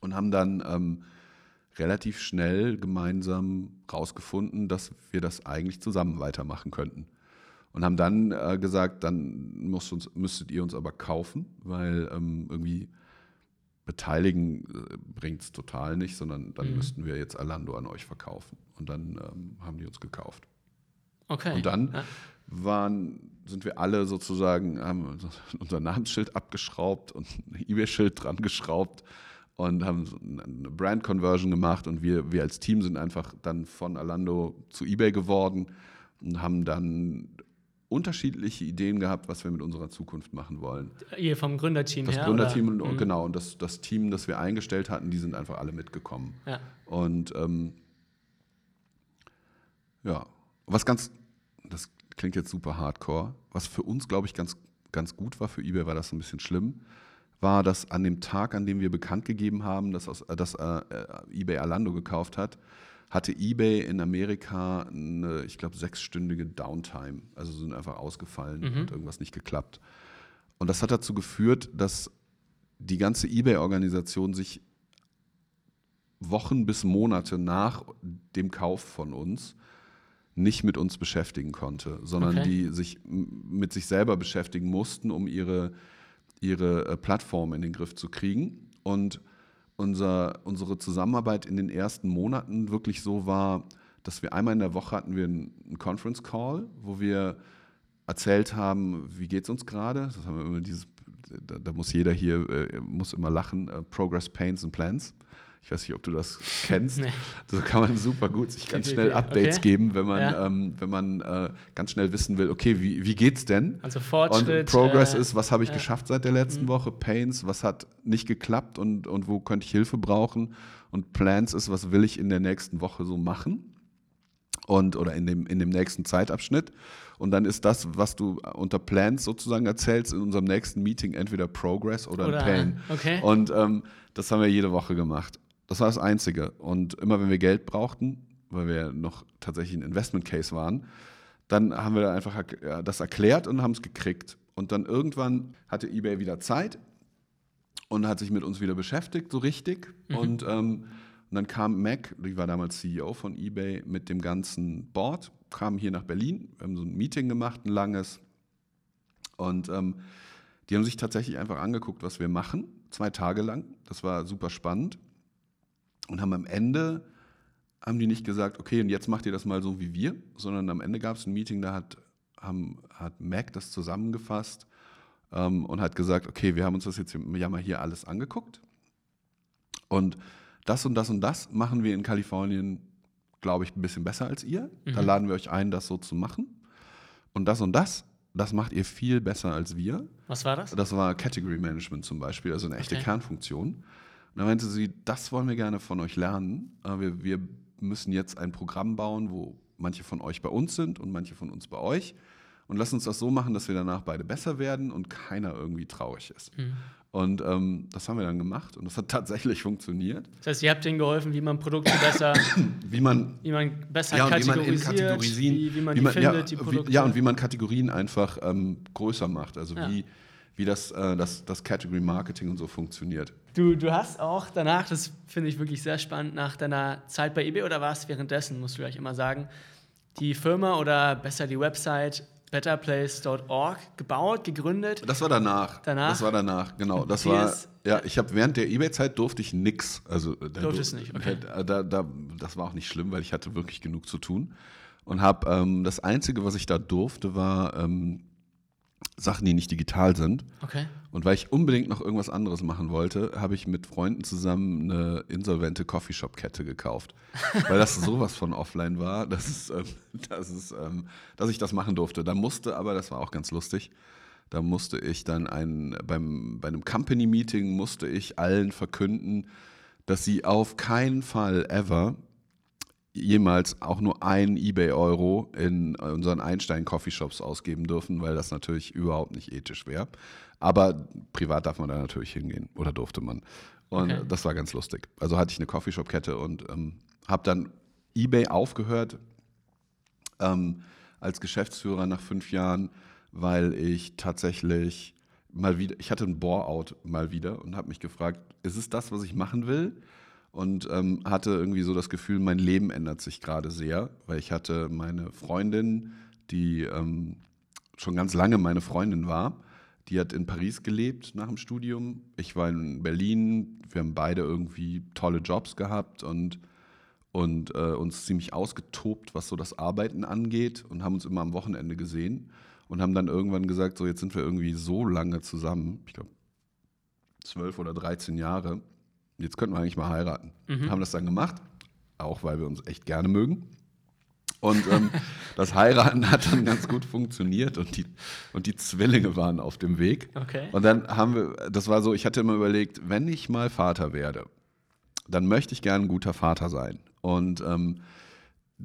Speaker 2: Und haben dann ähm, relativ schnell gemeinsam rausgefunden, dass wir das eigentlich zusammen weitermachen könnten. Und haben dann äh, gesagt, dann uns, müsstet ihr uns aber kaufen, weil ähm, irgendwie beteiligen äh, bringt es total nicht, sondern dann mhm. müssten wir jetzt Alando an euch verkaufen. Und dann ähm, haben die uns gekauft.
Speaker 1: Okay.
Speaker 2: Und dann ja. waren, sind wir alle sozusagen, haben unser Namensschild abgeschraubt und ein eBay-Schild dran geschraubt und haben eine Brand-Conversion gemacht und wir, wir als Team sind einfach dann von Alando zu eBay geworden und haben dann unterschiedliche Ideen gehabt, was wir mit unserer Zukunft machen wollen.
Speaker 1: Ihr vom Gründerteam
Speaker 2: das
Speaker 1: her?
Speaker 2: Das Gründerteam und, und mhm. genau, und das, das Team, das wir eingestellt hatten, die sind einfach alle mitgekommen.
Speaker 1: Ja.
Speaker 2: Und ähm, ja, was ganz, das klingt jetzt super hardcore, was für uns, glaube ich, ganz, ganz gut war, für eBay war das ein bisschen schlimm, war, dass an dem Tag, an dem wir bekannt gegeben haben, dass, aus, dass äh, eBay Alando gekauft hat, hatte eBay in Amerika eine, ich glaube, sechsstündige Downtime. Also sind einfach ausgefallen mhm. und irgendwas nicht geklappt. Und das hat dazu geführt, dass die ganze eBay-Organisation sich Wochen bis Monate nach dem Kauf von uns nicht mit uns beschäftigen konnte, sondern okay. die sich mit sich selber beschäftigen mussten, um ihre, ihre äh, Plattform in den Griff zu kriegen. Und unser, unsere Zusammenarbeit in den ersten Monaten wirklich so war, dass wir einmal in der Woche hatten wir einen Conference Call, wo wir erzählt haben, wie geht es uns gerade. Das haben wir immer dieses, da, da muss jeder hier äh, muss immer lachen. Uh, Progress, Pains and Plans. Ich weiß nicht, ob du das kennst. Nee. So kann man super gut sich ganz schnell Updates okay. geben, wenn man, ja. ähm, wenn man äh, ganz schnell wissen will, okay, wie, wie geht's denn?
Speaker 1: Also Fortschritt.
Speaker 2: Und Progress äh, ist, was habe ich ja. geschafft seit der letzten mhm. Woche? Pains, was hat nicht geklappt und, und wo könnte ich Hilfe brauchen? Und Plans ist, was will ich in der nächsten Woche so machen? Und, oder in dem, in dem nächsten Zeitabschnitt. Und dann ist das, was du unter Plans sozusagen erzählst, in unserem nächsten Meeting entweder Progress oder, oder Pain.
Speaker 1: Okay.
Speaker 2: Und ähm, das haben wir jede Woche gemacht. Das war das Einzige. Und immer wenn wir Geld brauchten, weil wir noch tatsächlich ein Investment Case waren, dann haben wir einfach das erklärt und haben es gekriegt. Und dann irgendwann hatte eBay wieder Zeit und hat sich mit uns wieder beschäftigt, so richtig. Mhm. Und, ähm, und dann kam Mac, die war damals CEO von eBay, mit dem ganzen Board, kam hier nach Berlin, wir haben so ein Meeting gemacht, ein langes. Und ähm, die haben sich tatsächlich einfach angeguckt, was wir machen, zwei Tage lang. Das war super spannend und haben am Ende, haben die nicht gesagt, okay, und jetzt macht ihr das mal so wie wir, sondern am Ende gab es ein Meeting, da hat, haben, hat Mac das zusammengefasst ähm, und hat gesagt, okay, wir haben uns das jetzt ja mal hier alles angeguckt und das und das und das machen wir in Kalifornien, glaube ich, ein bisschen besser als ihr. Mhm. Da laden wir euch ein, das so zu machen. Und das und das, das macht ihr viel besser als wir.
Speaker 1: Was war das?
Speaker 2: Das war Category Management zum Beispiel, also eine echte okay. Kernfunktion. Und dann meinte sie, das wollen wir gerne von euch lernen. Wir, wir müssen jetzt ein Programm bauen, wo manche von euch bei uns sind und manche von uns bei euch. Und lass uns das so machen, dass wir danach beide besser werden und keiner irgendwie traurig ist. Mhm. Und ähm, das haben wir dann gemacht und das hat tatsächlich funktioniert.
Speaker 1: Das heißt, ihr habt ihnen geholfen, wie man Produkte besser,
Speaker 2: wie man,
Speaker 1: wie man besser ja, kategorisiert, wie man, wie, wie man wie man, findet,
Speaker 2: ja,
Speaker 1: die Produkte.
Speaker 2: ja, und wie man Kategorien einfach ähm, größer macht. Also ja. wie, wie das, äh, das, das Category Marketing und so funktioniert.
Speaker 1: Du, du hast auch danach, das finde ich wirklich sehr spannend, nach deiner Zeit bei eBay oder war es währenddessen, musst du gleich immer sagen, die Firma oder besser die Website betterplace.org gebaut, gegründet.
Speaker 2: Das war danach.
Speaker 1: Danach?
Speaker 2: Das war danach, genau. Das war, ja, ich habe während der eBay-Zeit durfte ich nichts. Also,
Speaker 1: äh, Durfte es nicht, okay.
Speaker 2: Da, da, das war auch nicht schlimm, weil ich hatte wirklich genug zu tun. Und habe, ähm, das Einzige, was ich da durfte, war ähm, Sachen, die nicht digital sind.
Speaker 1: Okay.
Speaker 2: Und weil ich unbedingt noch irgendwas anderes machen wollte, habe ich mit Freunden zusammen eine insolvente Coffeeshop-Kette gekauft. weil das sowas von offline war, dass, es, ähm, dass, es, ähm, dass ich das machen durfte. Da musste aber, das war auch ganz lustig, da musste ich dann ein, beim, bei einem Company-Meeting musste ich allen verkünden, dass sie auf keinen Fall ever jemals auch nur ein eBay-Euro in unseren Einstein-Coffeeshops ausgeben dürfen, weil das natürlich überhaupt nicht ethisch wäre. Aber privat darf man da natürlich hingehen oder durfte man. Und okay. das war ganz lustig. Also hatte ich eine Coffeeshop-Kette und ähm, habe dann eBay aufgehört ähm, als Geschäftsführer nach fünf Jahren, weil ich tatsächlich mal wieder, ich hatte ein Bore-out mal wieder und habe mich gefragt, ist es das, was ich machen will? Und ähm, hatte irgendwie so das Gefühl, mein Leben ändert sich gerade sehr, weil ich hatte meine Freundin, die ähm, schon ganz lange meine Freundin war, die hat in Paris gelebt nach dem Studium. Ich war in Berlin. Wir haben beide irgendwie tolle Jobs gehabt und, und äh, uns ziemlich ausgetobt, was so das Arbeiten angeht und haben uns immer am Wochenende gesehen und haben dann irgendwann gesagt, so jetzt sind wir irgendwie so lange zusammen, ich glaube zwölf oder dreizehn Jahre jetzt könnten wir eigentlich mal heiraten. Mhm. Haben das dann gemacht, auch weil wir uns echt gerne mögen. Und ähm, das Heiraten hat dann ganz gut funktioniert und die, und die Zwillinge waren auf dem Weg.
Speaker 1: Okay.
Speaker 2: Und dann haben wir, das war so, ich hatte immer überlegt, wenn ich mal Vater werde, dann möchte ich gerne ein guter Vater sein. Und ähm,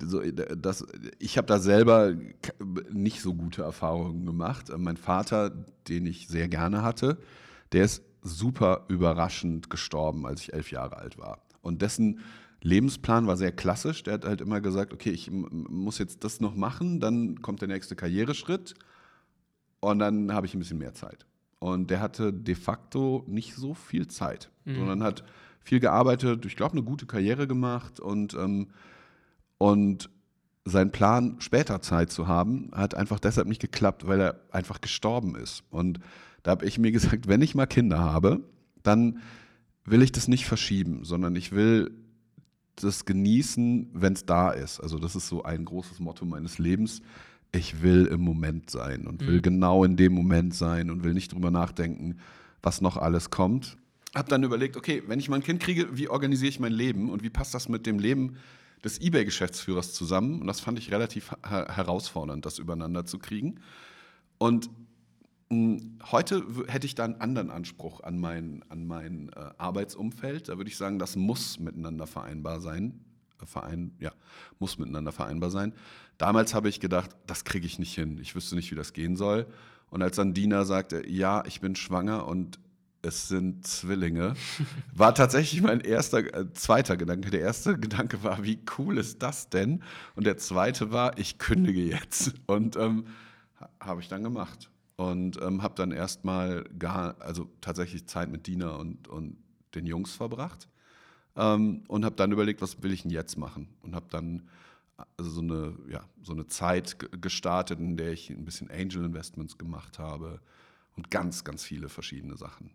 Speaker 2: so, das, ich habe da selber nicht so gute Erfahrungen gemacht. Mein Vater, den ich sehr gerne hatte, der ist super überraschend gestorben, als ich elf Jahre alt war. Und dessen Lebensplan war sehr klassisch. Der hat halt immer gesagt, okay, ich muss jetzt das noch machen, dann kommt der nächste Karriereschritt und dann habe ich ein bisschen mehr Zeit. Und der hatte de facto nicht so viel Zeit, mhm. sondern hat viel gearbeitet, ich glaube, eine gute Karriere gemacht und, ähm, und sein Plan, später Zeit zu haben, hat einfach deshalb nicht geklappt, weil er einfach gestorben ist. Und da habe ich mir gesagt, wenn ich mal Kinder habe, dann will ich das nicht verschieben, sondern ich will das genießen, wenn es da ist. Also das ist so ein großes Motto meines Lebens. Ich will im Moment sein und will mhm. genau in dem Moment sein und will nicht drüber nachdenken, was noch alles kommt. Hab dann überlegt, okay, wenn ich mal ein Kind kriege, wie organisiere ich mein Leben und wie passt das mit dem Leben des eBay-Geschäftsführers zusammen? Und das fand ich relativ herausfordernd, das übereinander zu kriegen. Und Heute hätte ich da einen anderen Anspruch an mein, an mein äh, Arbeitsumfeld. Da würde ich sagen, das muss miteinander vereinbar sein. Äh, verein, ja, muss miteinander vereinbar sein. Damals habe ich gedacht, das kriege ich nicht hin. Ich wüsste nicht, wie das gehen soll. Und als dann Dina sagte, ja, ich bin schwanger und es sind Zwillinge, war tatsächlich mein erster, äh, zweiter Gedanke. Der erste Gedanke war, wie cool ist das denn? Und der zweite war, ich kündige jetzt. Und ähm, habe ich dann gemacht und ähm, habe dann erstmal gar, also tatsächlich Zeit mit Dina und, und den Jungs verbracht ähm, und habe dann überlegt, was will ich denn jetzt machen und habe dann also so eine, ja, so eine Zeit gestartet, in der ich ein bisschen Angel Investments gemacht habe und ganz, ganz viele verschiedene Sachen.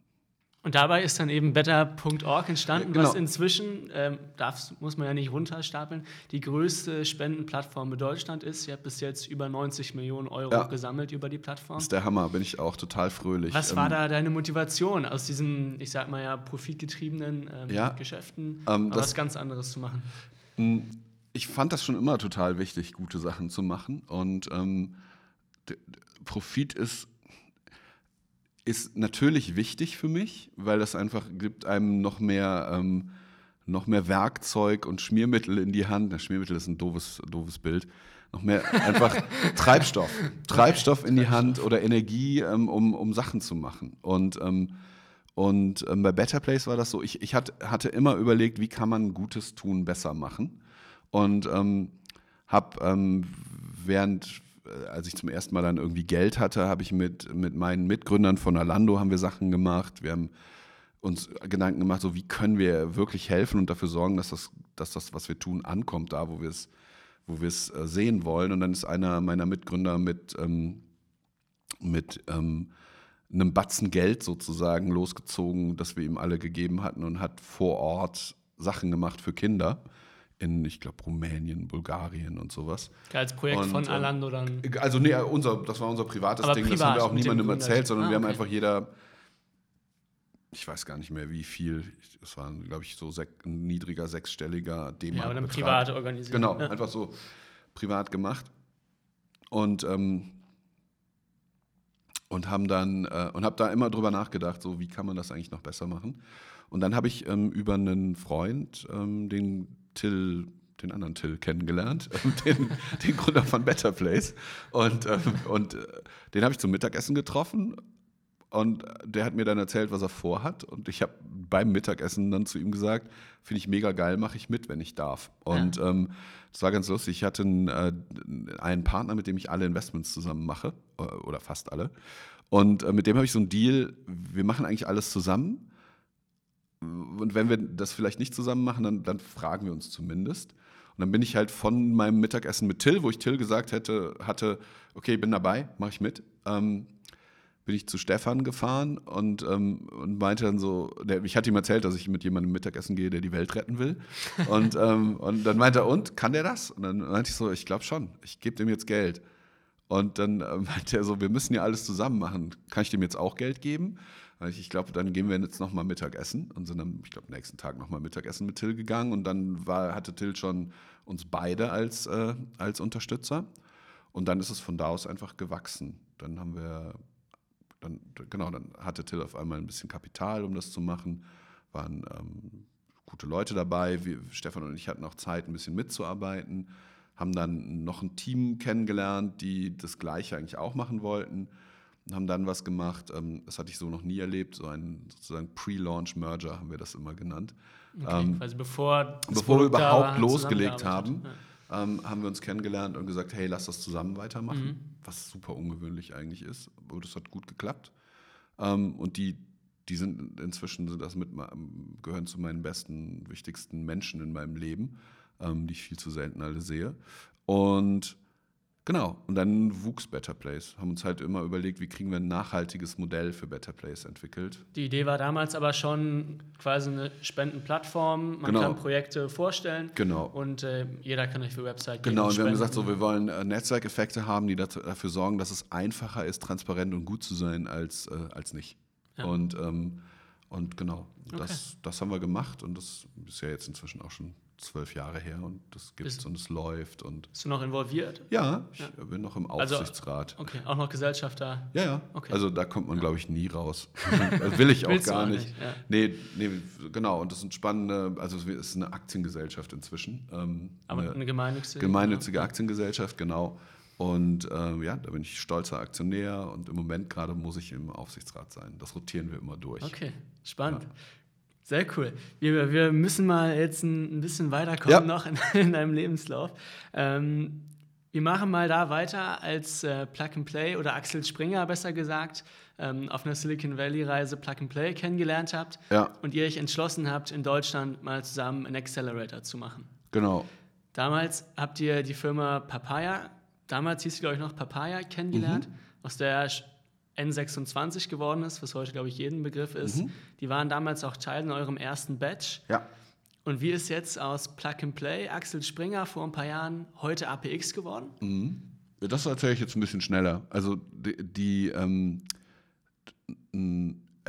Speaker 1: Und dabei ist dann eben better.org entstanden, genau. was inzwischen, ähm, darf, muss man ja nicht runterstapeln, die größte Spendenplattform in Deutschland ist. Ihr habt bis jetzt über 90 Millionen Euro ja. gesammelt über die Plattform. Das
Speaker 2: ist der Hammer, bin ich auch total fröhlich.
Speaker 1: Was ähm, war da deine Motivation, aus diesen, ich sag mal ja, profitgetriebenen ähm, ja, Geschäften ähm, das, was ganz anderes zu machen?
Speaker 2: Ich fand das schon immer total wichtig, gute Sachen zu machen. Und ähm, Profit ist ist natürlich wichtig für mich, weil das einfach gibt einem noch mehr, ähm, noch mehr Werkzeug und Schmiermittel in die Hand. Das Schmiermittel ist ein doofes, doofes Bild. Noch mehr einfach Treibstoff. Treibstoff in die Hand oder Energie, ähm, um, um Sachen zu machen. Und, ähm, und ähm, bei Better Place war das so, ich, ich hat, hatte immer überlegt, wie kann man Gutes tun besser machen. Und ähm, habe ähm, während äh, als ich zum ersten Mal dann irgendwie Geld hatte, habe ich mit, mit meinen Mitgründern von Alando haben wir Sachen gemacht. Wir haben uns Gedanken gemacht, so wie können wir wirklich helfen und dafür sorgen, dass das, dass das was wir tun, ankommt, da wo wir es wo äh, sehen wollen. Und dann ist einer meiner Mitgründer mit, ähm, mit ähm, einem Batzen Geld sozusagen losgezogen, das wir ihm alle gegeben hatten und hat vor Ort Sachen gemacht für Kinder in, ich glaube, Rumänien, Bulgarien und sowas.
Speaker 1: Als Projekt und, von ähm, Alando dann?
Speaker 2: Also, nee, unser, das war unser privates Aber Ding, privat, das haben wir auch niemandem erzählt, sondern ah, wir haben einfach jeder, ich weiß gar nicht mehr wie viel, es war, glaube ich, so ein niedriger, sechsstelliger D-Mark. Ja,
Speaker 1: aber dann privat organisiert.
Speaker 2: Genau, ja. einfach so privat gemacht. Und, ähm, und haben dann, äh, und habe da immer drüber nachgedacht, so wie kann man das eigentlich noch besser machen. Und dann habe ich ähm, über einen Freund, ähm, den Till, den anderen Till kennengelernt, den, den Gründer von Better Place. Und, ähm, und äh, den habe ich zum Mittagessen getroffen. Und der hat mir dann erzählt, was er vorhat. Und ich habe beim Mittagessen dann zu ihm gesagt, finde ich mega geil, mache ich mit, wenn ich darf. Und ja. ähm, das war ganz lustig. Ich hatte einen, äh, einen, Partner, mit dem ich alle Investments zusammen mache, äh, oder fast alle. Und äh, mit dem habe ich so einen Deal, wir machen eigentlich alles zusammen und wenn wir das vielleicht nicht zusammen machen, dann, dann fragen wir uns zumindest. Und dann bin ich halt von meinem Mittagessen mit Till, wo ich Till gesagt hätte, hatte, okay, bin dabei, mache ich mit, ähm, bin ich zu Stefan gefahren und, ähm, und meinte dann so, der, ich hatte ihm erzählt, dass ich mit jemandem Mittagessen gehe, der die Welt retten will. Und, ähm, und dann meinte er, und, kann der das? Und dann meinte ich so, ich glaube schon, ich gebe dem jetzt Geld. Und dann äh, meinte er so, wir müssen ja alles zusammen machen. Kann ich dem jetzt auch Geld geben? Ich glaube, dann gehen wir jetzt nochmal Mittagessen und sind dann, ich glaube, nächsten Tag nochmal Mittagessen mit Till gegangen. Und dann war, hatte Till schon uns beide als, äh, als Unterstützer. Und dann ist es von da aus einfach gewachsen. Dann haben wir, dann, genau, dann hatte Till auf einmal ein bisschen Kapital, um das zu machen, waren ähm, gute Leute dabei. Wir, Stefan und ich hatten auch Zeit, ein bisschen mitzuarbeiten, haben dann noch ein Team kennengelernt, die das Gleiche eigentlich auch machen wollten haben dann was gemacht, ähm, das hatte ich so noch nie erlebt, so ein sozusagen Pre-Launch-Merger haben wir das immer genannt.
Speaker 1: Okay, ähm, also bevor,
Speaker 2: bevor wir überhaupt losgelegt haben, ja. ähm, haben wir uns kennengelernt und gesagt, hey, lass das zusammen weitermachen, mhm. was super ungewöhnlich eigentlich ist, aber das hat gut geklappt. Ähm, und die, die sind inzwischen sind das mit, gehören zu meinen besten, wichtigsten Menschen in meinem Leben, ähm, die ich viel zu selten alle sehe. Und Genau, und dann wuchs Better Place. Haben uns halt immer überlegt, wie kriegen wir ein nachhaltiges Modell für Better Place entwickelt.
Speaker 1: Die Idee war damals aber schon quasi eine Spendenplattform. Man genau. kann Projekte vorstellen.
Speaker 2: Genau.
Speaker 1: Und äh, jeder kann euch für Website
Speaker 2: geben. Genau, und wir haben gesagt, so, wir wollen äh, Netzwerkeffekte haben, die dafür sorgen, dass es einfacher ist, transparent und gut zu sein, als, äh, als nicht. Ja. Und, ähm, und genau, okay. das, das haben wir gemacht und das ist ja jetzt inzwischen auch schon zwölf Jahre her und das gibt es und es läuft. Und
Speaker 1: Bist du noch involviert?
Speaker 2: Ja, ich ja. bin noch im also, Aufsichtsrat.
Speaker 1: Also, okay, auch noch Gesellschafter?
Speaker 2: Ja, ja. Okay. Also da kommt man, ja. glaube ich, nie raus. will ich auch gar nicht. nicht. Ja. Nee, nee, genau. Und das sind spannende, also es ist eine Aktiengesellschaft inzwischen. Ähm,
Speaker 1: Aber eine, eine gemeinnützige?
Speaker 2: Gemeinnützige Aktiengesellschaft, genau. Und ähm, ja, da bin ich stolzer Aktionär und im Moment gerade muss ich im Aufsichtsrat sein. Das rotieren wir immer durch.
Speaker 1: Okay, spannend. Ja. Sehr cool. Wir, wir müssen mal jetzt ein, ein bisschen weiterkommen ja. noch in, in deinem Lebenslauf. Ähm, wir machen mal da weiter, als äh, Plug and Play oder Axel Springer besser gesagt ähm, auf einer Silicon Valley Reise Plug and Play kennengelernt habt
Speaker 2: ja.
Speaker 1: und ihr euch entschlossen habt, in Deutschland mal zusammen einen Accelerator zu machen.
Speaker 2: Genau.
Speaker 1: Damals habt ihr die Firma Papaya, damals hieß sie glaube ich noch Papaya, kennengelernt, mhm. aus der N26 geworden ist, was heute, glaube ich, jeden Begriff ist. Mhm. Die waren damals auch Teil in eurem ersten Batch.
Speaker 2: Ja.
Speaker 1: Und wie ist jetzt aus Plug and Play Axel Springer vor ein paar Jahren heute APX geworden?
Speaker 2: Mhm. Das erzähle ich jetzt ein bisschen schneller. Also die, die ähm,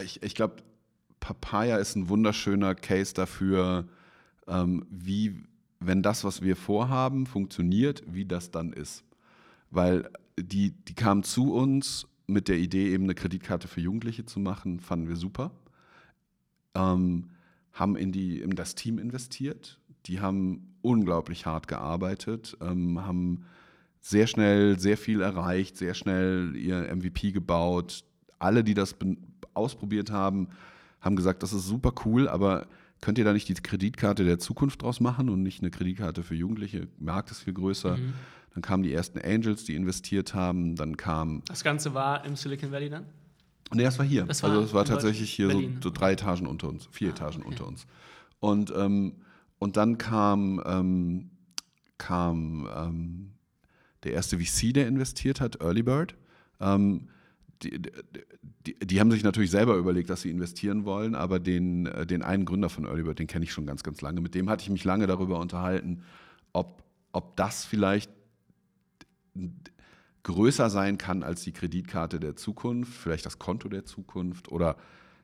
Speaker 2: ich, ich glaube, Papaya ist ein wunderschöner Case dafür, ähm, wie, wenn das, was wir vorhaben, funktioniert, wie das dann ist. Weil die, die kamen zu uns mit der Idee, eben eine Kreditkarte für Jugendliche zu machen, fanden wir super. Ähm, haben in, die, in das Team investiert. Die haben unglaublich hart gearbeitet, ähm, haben sehr schnell sehr viel erreicht, sehr schnell ihr MVP gebaut. Alle, die das ausprobiert haben, haben gesagt, das ist super cool, aber könnt ihr da nicht die Kreditkarte der Zukunft draus machen und nicht eine Kreditkarte für Jugendliche? Der Markt ist viel größer. Mhm. Dann kamen die ersten Angels, die investiert haben. Dann kam.
Speaker 1: Das Ganze war im Silicon Valley dann?
Speaker 2: Nee, das war hier. Das war also es war tatsächlich hier so, so, drei Etagen unter uns, vier ah, Etagen okay. unter uns. Und, ähm, und dann kam, ähm, kam ähm, der erste VC, der investiert hat, Early Bird. Ähm, die, die, die, haben sich natürlich selber überlegt, dass sie investieren wollen, aber den, äh, den einen Gründer von Early Bird, den kenne ich schon ganz, ganz lange. Mit dem hatte ich mich lange darüber unterhalten, ob, ob das vielleicht größer sein kann als die Kreditkarte der Zukunft, vielleicht das Konto der Zukunft oder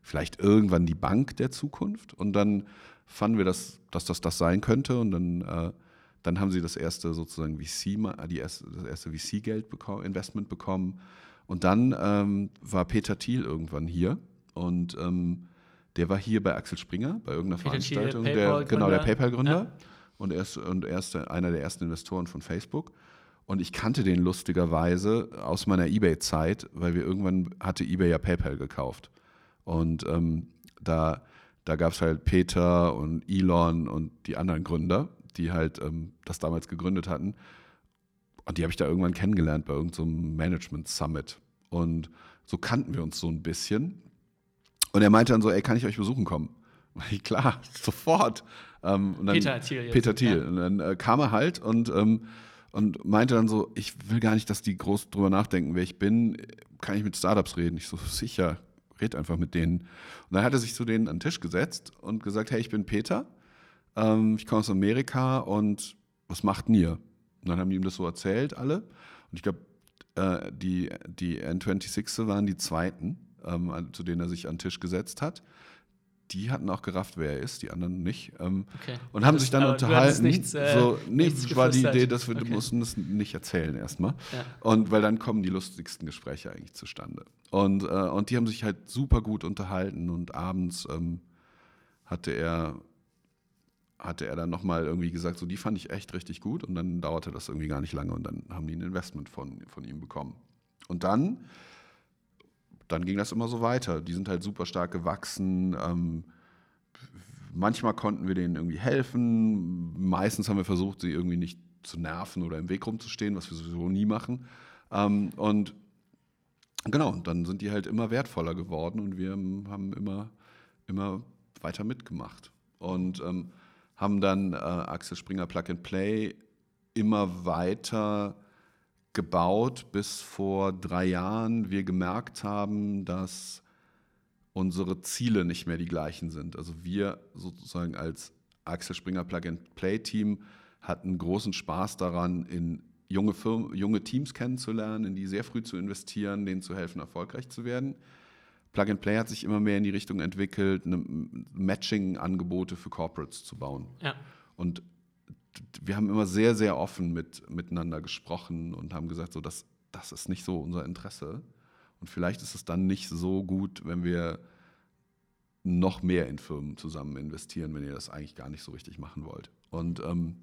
Speaker 2: vielleicht irgendwann die Bank der Zukunft. Und dann fanden wir, dass, dass das das sein könnte. Und dann, äh, dann haben sie das erste sozusagen VC, die erste, das erste VC-Geld bekommen, Investment bekommen. Und dann ähm, war Peter Thiel irgendwann hier und ähm, der war hier bei Axel Springer bei irgendeiner Peter Veranstaltung. Thiel, der, der genau, der PayPal-Gründer. Ja. Und er ist, und er ist einer der ersten Investoren von Facebook. Und ich kannte den lustigerweise aus meiner eBay-Zeit, weil wir irgendwann hatte eBay ja PayPal gekauft. Und ähm, da, da gab es halt Peter und Elon und die anderen Gründer, die halt ähm, das damals gegründet hatten. Und die habe ich da irgendwann kennengelernt bei irgendeinem so Management Summit. Und so kannten wir uns so ein bisschen. Und er meinte dann so, ey, kann ich euch besuchen kommen? Ich, klar, sofort.
Speaker 1: Ähm, Peter Thiel.
Speaker 2: Jetzt. Peter Thiel. Ja. Und dann äh, kam er halt und ähm, und meinte dann so, ich will gar nicht, dass die groß drüber nachdenken, wer ich bin. Kann ich mit Startups reden? Ich so, sicher, red einfach mit denen. Und dann hat er sich zu denen an den Tisch gesetzt und gesagt, hey, ich bin Peter, ähm, ich komme aus Amerika und was macht ihr? Und dann haben die ihm das so erzählt, alle. Und ich glaube, äh, die, die N26 waren die zweiten, ähm, zu denen er sich an den Tisch gesetzt hat die hatten auch gerafft, wer er ist, die anderen nicht. Ähm, okay. Und haben das, sich dann unterhalten.
Speaker 1: Nichts, äh,
Speaker 2: so, nee, nichts war die Idee, dass wir okay. mussten das nicht erzählen erstmal. Ja. Und weil dann kommen die lustigsten Gespräche eigentlich zustande. Und, äh, und die haben sich halt super gut unterhalten und abends ähm, hatte er hatte er dann nochmal irgendwie gesagt, so die fand ich echt richtig gut und dann dauerte das irgendwie gar nicht lange und dann haben die ein Investment von, von ihm bekommen. Und dann dann ging das immer so weiter. Die sind halt super stark gewachsen. Ähm, manchmal konnten wir denen irgendwie helfen. Meistens haben wir versucht, sie irgendwie nicht zu nerven oder im Weg rumzustehen, was wir sowieso nie machen. Ähm, und genau, dann sind die halt immer wertvoller geworden und wir haben immer, immer weiter mitgemacht. Und ähm, haben dann äh, Axel Springer Plug and Play immer weiter gebaut, bis vor drei Jahren wir gemerkt haben, dass unsere Ziele nicht mehr die gleichen sind. Also wir sozusagen als Axel Springer Plug and Play Team hatten großen Spaß daran, in junge, Firmen, junge Teams kennenzulernen, in die sehr früh zu investieren, denen zu helfen, erfolgreich zu werden. Plug and Play hat sich immer mehr in die Richtung entwickelt, Matching-Angebote für Corporates zu bauen. Ja. Und wir haben immer sehr, sehr offen mit, miteinander gesprochen und haben gesagt, so, das, das ist nicht so unser Interesse. Und vielleicht ist es dann nicht so gut, wenn wir noch mehr in Firmen zusammen investieren, wenn ihr das eigentlich gar nicht so richtig machen wollt. Und ähm,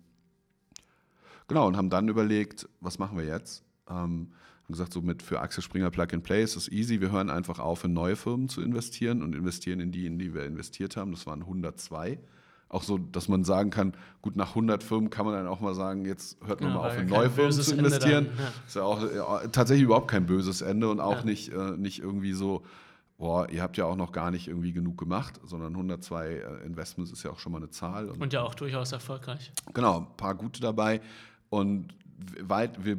Speaker 2: genau, und haben dann überlegt, was machen wir jetzt? Ähm, gesagt, so mit für Axel Springer Plug and Play ist es easy. Wir hören einfach auf, in neue Firmen zu investieren und investieren in die, in die wir investiert haben. Das waren 102 auch so, dass man sagen kann, gut, nach 100 Firmen kann man dann auch mal sagen, jetzt hört man ja, mal auf, in neue Firmen zu investieren. Dann, ja. Ist ja auch ja, tatsächlich überhaupt kein böses Ende und auch nicht, äh, nicht irgendwie so, boah, ihr habt ja auch noch gar nicht irgendwie genug gemacht, sondern 102 äh, Investments ist ja auch schon mal eine Zahl.
Speaker 1: Und, und ja auch durchaus erfolgreich.
Speaker 2: Genau, ein paar gute dabei und weit, wir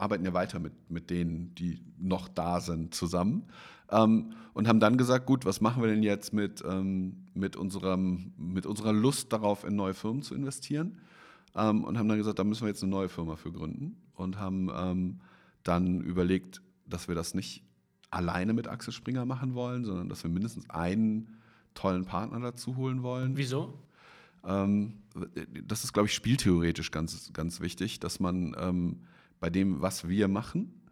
Speaker 2: arbeiten ja weiter mit, mit denen, die noch da sind, zusammen. Ähm, und haben dann gesagt, gut, was machen wir denn jetzt mit, ähm, mit, unserem, mit unserer Lust darauf, in neue Firmen zu investieren? Ähm, und haben dann gesagt, da müssen wir jetzt eine neue Firma für gründen. Und haben ähm, dann überlegt, dass wir das nicht alleine mit Axel Springer machen wollen, sondern dass wir mindestens einen tollen Partner dazu holen wollen.
Speaker 1: Wieso?
Speaker 2: Ähm, das ist, glaube ich, spieltheoretisch ganz, ganz wichtig, dass man ähm, bei dem, was wir machen,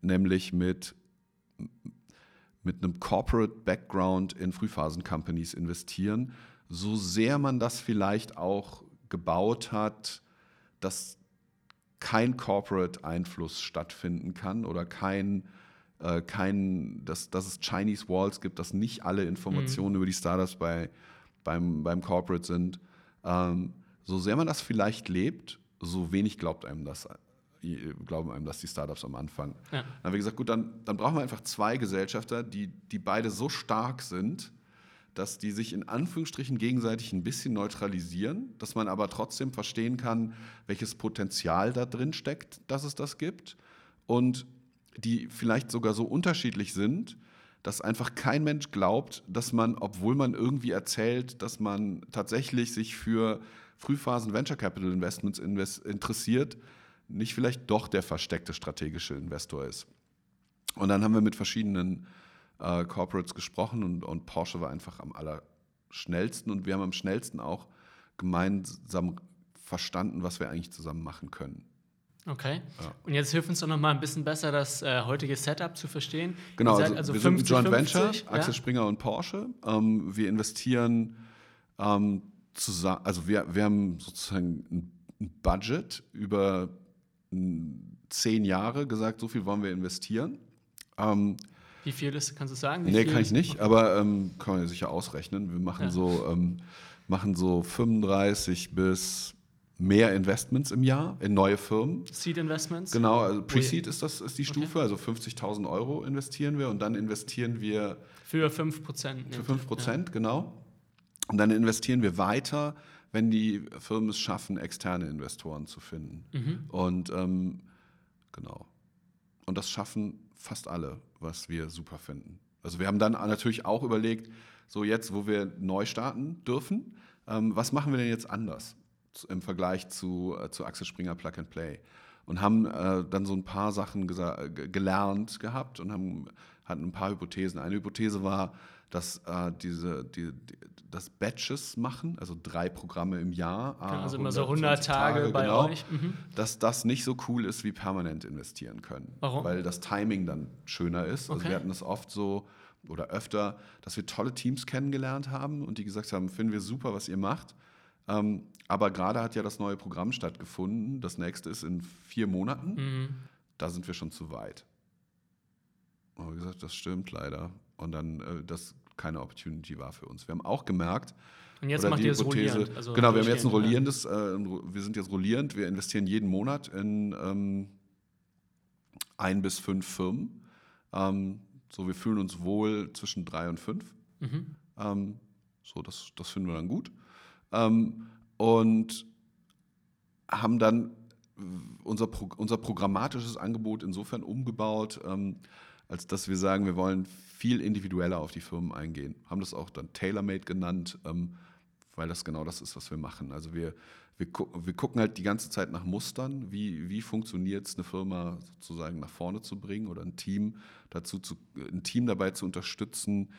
Speaker 2: nämlich mit mit einem Corporate Background in Frühphasen-Companies investieren, so sehr man das vielleicht auch gebaut hat, dass kein Corporate-Einfluss stattfinden kann oder kein, äh, kein dass, dass es Chinese Walls gibt, dass nicht alle Informationen mhm. über die Startups bei, beim, beim Corporate sind. Ähm, so sehr man das vielleicht lebt, so wenig glaubt einem das glauben einem das die Startups am Anfang. Ja. Dann haben wir gesagt, gut, dann, dann brauchen wir einfach zwei Gesellschafter, die, die beide so stark sind, dass die sich in Anführungsstrichen gegenseitig ein bisschen neutralisieren, dass man aber trotzdem verstehen kann, welches Potenzial da drin steckt, dass es das gibt und die vielleicht sogar so unterschiedlich sind, dass einfach kein Mensch glaubt, dass man, obwohl man irgendwie erzählt, dass man tatsächlich sich für Frühphasen Venture Capital Investments invest interessiert, nicht vielleicht doch der versteckte strategische Investor ist. Und dann haben wir mit verschiedenen äh, Corporates gesprochen und, und Porsche war einfach am allerschnellsten und wir haben am schnellsten auch gemeinsam verstanden, was wir eigentlich zusammen machen können.
Speaker 1: Okay. Ja. Und jetzt hilf uns doch noch mal ein bisschen besser, das äh, heutige Setup zu verstehen.
Speaker 2: Genau, also, also wir 50, sind ein Joint 50, Venture, Axel Springer und Porsche. Ähm, wir investieren ähm, zusammen, also wir, wir haben sozusagen ein Budget über zehn Jahre gesagt, so viel wollen wir investieren.
Speaker 1: Ähm, Wie viel ist, kannst du sagen? Wie
Speaker 2: nee, kann ich nicht, aber ähm, kann man ja sicher ausrechnen. Wir machen, ja. so, ähm, machen so 35 bis mehr Investments im Jahr in neue Firmen.
Speaker 1: Seed Investments?
Speaker 2: Genau, also Pre-Seed ist, das, ist die Stufe, okay. also 50.000 Euro investieren wir und dann investieren wir.
Speaker 1: Für 5 Prozent.
Speaker 2: Für 5 Prozent, ja. genau. Und dann investieren wir weiter wenn die Firmen es schaffen, externe Investoren zu finden. Mhm. Und ähm, genau. Und das schaffen fast alle, was wir super finden. Also wir haben dann natürlich auch überlegt, so jetzt, wo wir neu starten dürfen, ähm, was machen wir denn jetzt anders im Vergleich zu, äh, zu Axel Springer Plug and Play? Und haben äh, dann so ein paar Sachen gelernt gehabt und haben, hatten ein paar Hypothesen. Eine Hypothese war, dass äh, diese, die, die, das Batches machen, also drei Programme im Jahr.
Speaker 1: Genau, also immer so 100 Tage, Tage bei genau, euch. Mhm.
Speaker 2: Dass das nicht so cool ist wie permanent investieren können.
Speaker 1: Warum?
Speaker 2: Weil das Timing dann schöner ist. Also okay. Also wir hatten das oft so oder öfter, dass wir tolle Teams kennengelernt haben und die gesagt haben, finden wir super, was ihr macht. Ähm, aber gerade hat ja das neue Programm stattgefunden. Das nächste ist in vier Monaten. Mhm. Da sind wir schon zu weit. haben wir gesagt, das stimmt leider. Und dann, äh, das keine Opportunity war für uns. Wir haben auch gemerkt,
Speaker 1: und jetzt macht ihr es rollierend.
Speaker 2: Also genau, wir haben jetzt ein rollierendes, äh, wir sind jetzt rollierend, wir investieren jeden Monat in ähm, ein bis fünf Firmen. Ähm, so, wir fühlen uns wohl zwischen drei und fünf. Mhm. Ähm, so, das, das finden wir dann gut. Ähm, und haben dann unser, Pro unser programmatisches Angebot insofern umgebaut, ähm, als dass wir sagen, wir wollen viel individueller auf die Firmen eingehen. Haben das auch dann Tailor-Made genannt, ähm, weil das genau das ist, was wir machen. Also wir, wir, gu wir gucken halt die ganze Zeit nach Mustern, wie, wie funktioniert es, eine Firma sozusagen nach vorne zu bringen oder ein Team dazu zu, ein Team dabei zu unterstützen,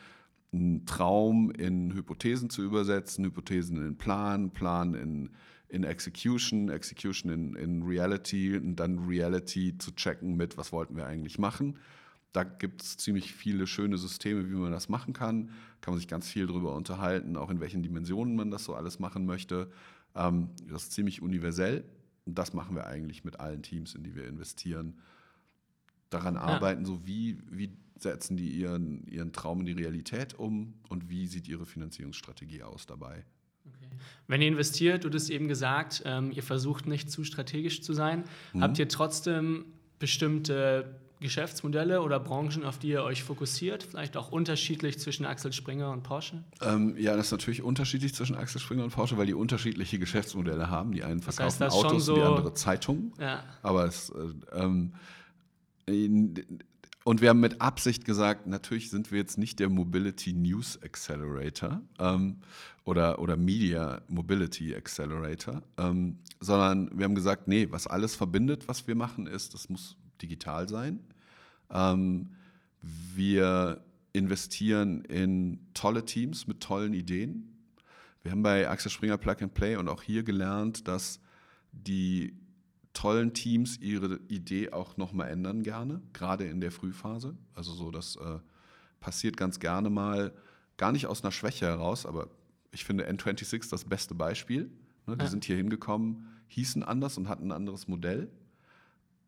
Speaker 2: einen Traum in Hypothesen zu übersetzen, Hypothesen in Plan, Plan in, in Execution, Execution in, in Reality und dann Reality zu checken mit, was wollten wir eigentlich machen. Da gibt es ziemlich viele schöne Systeme, wie man das machen kann. Kann man sich ganz viel darüber unterhalten, auch in welchen Dimensionen man das so alles machen möchte. Ähm, das ist ziemlich universell. Und das machen wir eigentlich mit allen Teams, in die wir investieren. Daran ja. arbeiten, so wie, wie setzen die ihren, ihren Traum in die Realität um und wie sieht ihre Finanzierungsstrategie aus dabei.
Speaker 1: Okay. Wenn ihr investiert, du hast eben gesagt, ähm, ihr versucht nicht zu strategisch zu sein. Mhm. Habt ihr trotzdem bestimmte Geschäftsmodelle oder Branchen, auf die ihr euch fokussiert? Vielleicht auch unterschiedlich zwischen Axel Springer und Porsche?
Speaker 2: Ähm, ja, das ist natürlich unterschiedlich zwischen Axel Springer und Porsche, weil die unterschiedliche Geschäftsmodelle haben. Die einen verkaufen das heißt, Autos, so die andere Zeitungen. Ja. Aber es, äh, ähm, und wir haben mit Absicht gesagt, natürlich sind wir jetzt nicht der Mobility News Accelerator ähm, oder, oder Media Mobility Accelerator, ähm, sondern wir haben gesagt, nee, was alles verbindet, was wir machen, ist, das muss digital sein. Ähm, wir investieren in tolle Teams mit tollen Ideen. Wir haben bei Axel Springer Plug and Play und auch hier gelernt, dass die tollen Teams ihre Idee auch nochmal ändern gerne, gerade in der Frühphase. Also so, das äh, passiert ganz gerne mal, gar nicht aus einer Schwäche heraus, aber ich finde N26 das beste Beispiel. Ne, die ja. sind hier hingekommen, hießen anders und hatten ein anderes Modell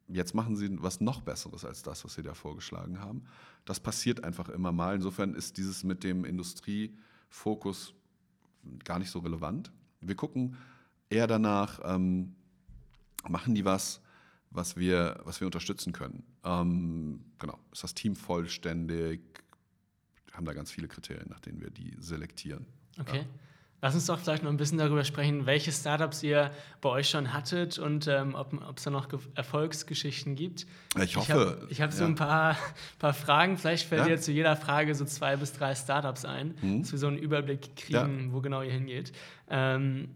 Speaker 2: jetzt machen sie was noch Besseres als das, was sie da vorgeschlagen haben. Das passiert einfach immer mal. Insofern ist dieses mit dem Industriefokus gar nicht so relevant. Wir gucken eher danach, ähm, machen die was, was wir, was wir unterstützen können. Ähm, genau, ist das Team vollständig? Haben da ganz viele Kriterien, nach denen wir die selektieren.
Speaker 1: Okay. Ja. Lass uns doch vielleicht noch ein bisschen darüber sprechen, welche Startups ihr bei euch schon hattet und ähm, ob es da noch Erfolgsgeschichten gibt.
Speaker 2: Ich hoffe.
Speaker 1: Ich habe hab so ein paar, paar Fragen. Vielleicht fällt ja? dir zu jeder Frage so zwei bis drei Startups ein, mhm. dass wir so einen Überblick kriegen, ja. wo genau ihr hingeht. Ähm,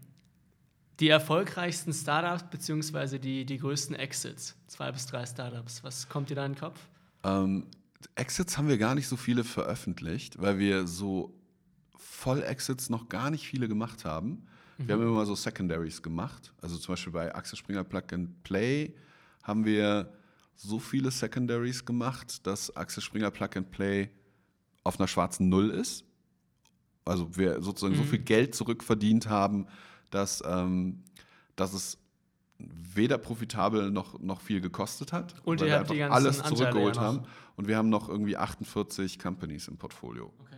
Speaker 1: die erfolgreichsten Startups beziehungsweise die, die größten Exits, zwei bis drei Startups, was kommt dir da in den Kopf?
Speaker 2: Ähm, Exits haben wir gar nicht so viele veröffentlicht, weil wir so Voll-Exits noch gar nicht viele gemacht haben. Mhm. Wir haben immer mal so Secondaries gemacht. Also zum Beispiel bei Axel Springer Plug and Play haben wir so viele Secondaries gemacht, dass Axel Springer Plug and Play auf einer schwarzen Null ist. Also wir sozusagen mhm. so viel Geld zurückverdient haben, dass, ähm, dass es weder profitabel noch, noch viel gekostet hat.
Speaker 1: Und habt die ganzen
Speaker 2: alles zurückgeholt haben. Und wir haben noch irgendwie 48 Companies im Portfolio. Okay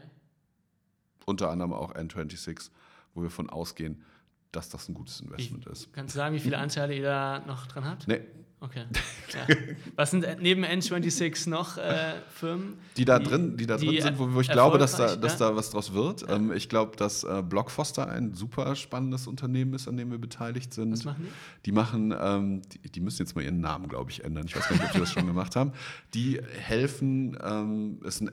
Speaker 2: unter anderem auch N26, wo wir von ausgehen, dass das ein gutes Investment
Speaker 1: ich,
Speaker 2: ist.
Speaker 1: Kannst du sagen, wie viele Anteile ihr da noch dran habt?
Speaker 2: Nee.
Speaker 1: Okay. Ja. Was sind neben N26 noch äh, Firmen?
Speaker 2: Die da drin, die da drin die sind, wo, wo ich glaube, dass da, dass da was draus wird. Ja. Ähm, ich glaube, dass äh, Blockfoster ein super spannendes Unternehmen ist, an dem wir beteiligt sind.
Speaker 1: Was machen die?
Speaker 2: Die machen, ähm, die, die, müssen jetzt mal ihren Namen, glaube ich, ändern. Ich weiß gar nicht, ob sie das schon gemacht haben. Die helfen, ähm, ist ein,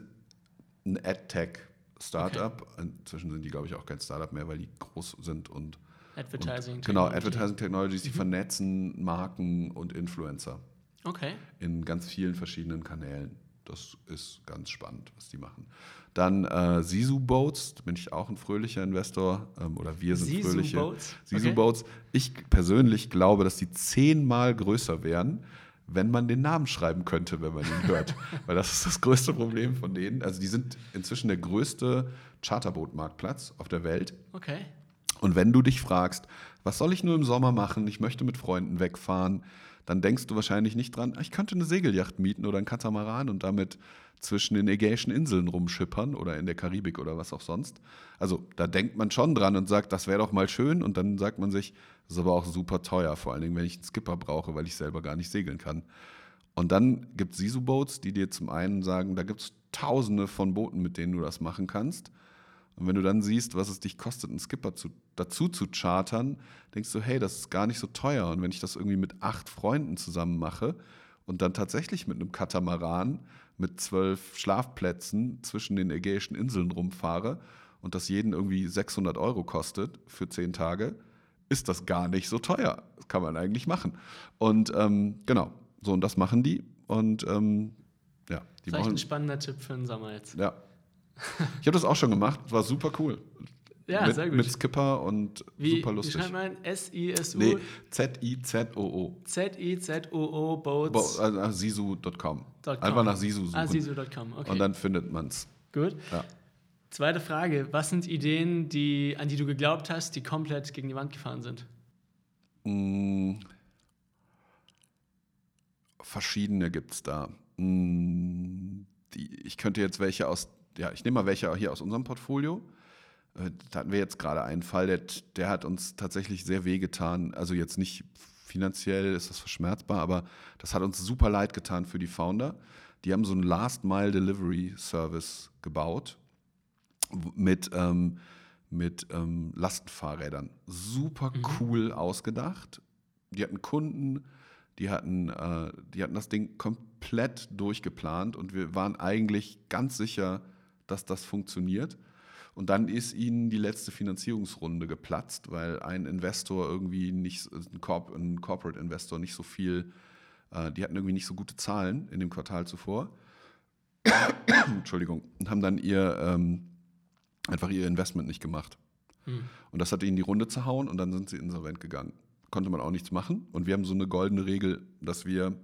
Speaker 2: ein AdTech Startup. Okay. Inzwischen sind die, glaube ich, auch kein Startup mehr, weil die groß sind und.
Speaker 1: Advertising
Speaker 2: und, Genau, Advertising Technologies, die mhm. vernetzen Marken und Influencer.
Speaker 1: Okay.
Speaker 2: In ganz vielen verschiedenen Kanälen. Das ist ganz spannend, was die machen. Dann äh, Sisu Boats, da bin ich auch ein fröhlicher Investor ähm, oder wir sind Sisu fröhliche. Boats? Sisu okay. Boats. Ich persönlich glaube, dass die zehnmal größer wären wenn man den Namen schreiben könnte, wenn man ihn hört. Weil das ist das größte Problem von denen. Also die sind inzwischen der größte Charterboot-Marktplatz auf der Welt.
Speaker 1: Okay.
Speaker 2: Und wenn du dich fragst, Was soll ich nur im Sommer machen? Ich möchte mit Freunden wegfahren. Dann denkst du wahrscheinlich nicht dran, ich könnte eine Segelyacht mieten oder einen Katamaran und damit zwischen den Ägäischen Inseln rumschippern oder in der Karibik oder was auch sonst. Also da denkt man schon dran und sagt, das wäre doch mal schön. Und dann sagt man sich, das ist aber auch super teuer, vor allen Dingen, wenn ich einen Skipper brauche, weil ich selber gar nicht segeln kann. Und dann gibt es Sisu-Boats, die dir zum einen sagen, da gibt es tausende von Booten, mit denen du das machen kannst. Und wenn du dann siehst, was es dich kostet, einen Skipper zu, dazu zu chartern, denkst du, hey, das ist gar nicht so teuer. Und wenn ich das irgendwie mit acht Freunden zusammen mache und dann tatsächlich mit einem Katamaran mit zwölf Schlafplätzen zwischen den Ägäischen Inseln rumfahre und das jeden irgendwie 600 Euro kostet für zehn Tage, ist das gar nicht so teuer. Das kann man eigentlich machen. Und ähm, genau, so und das machen die. Und ähm, ja, die
Speaker 1: Vielleicht ein spannender Tipp für den Sommer jetzt.
Speaker 2: Ja. Ich habe das auch schon gemacht, war super cool.
Speaker 1: Ja,
Speaker 2: mit,
Speaker 1: sehr gut.
Speaker 2: Mit Skipper und
Speaker 1: Wie,
Speaker 2: super lustig.
Speaker 1: Wie schreibt man? S-I-S-U?
Speaker 2: Nee, Z-I-Z-O-O.
Speaker 1: Z-I-Z-O-O
Speaker 2: Bo
Speaker 1: Boats.
Speaker 2: also nach sisu.com.
Speaker 1: .com.
Speaker 2: Einfach nach Sisu suchen.
Speaker 1: Ah, sisu.com, okay.
Speaker 2: Und dann findet man es.
Speaker 1: Gut.
Speaker 2: Ja.
Speaker 1: Zweite Frage. Was sind Ideen, die, an die du geglaubt hast, die komplett gegen die Wand gefahren sind?
Speaker 2: Mm, verschiedene gibt es da. Mm, die, ich könnte jetzt welche aus, ja, ich nehme mal welche hier aus unserem Portfolio. Äh, Da hatten wir jetzt gerade einen Fall, der, der hat uns tatsächlich sehr wehgetan. Also jetzt nicht finanziell ist das verschmerzbar, aber das hat uns super leid getan für die Founder. Die haben so einen Last-Mile-Delivery-Service gebaut mit, ähm, mit ähm, Lastenfahrrädern. Super cool ausgedacht. Die hatten Kunden, die hatten, äh, die hatten das Ding komplett durchgeplant und wir waren eigentlich ganz sicher, dass das funktioniert. Und dann ist ihnen die letzte Finanzierungsrunde geplatzt, weil ein Investor irgendwie nicht, ein, Corp, ein Corporate Investor nicht so viel, äh, die hatten irgendwie nicht so gute Zahlen in dem Quartal zuvor. Entschuldigung. Und haben dann ihr, ähm, einfach ihr Investment nicht gemacht. Und das hat ihnen die Runde zerhauen und dann sind sie insolvent gegangen. Konnte man auch nichts machen. Und wir haben so eine goldene Regel, dass wir,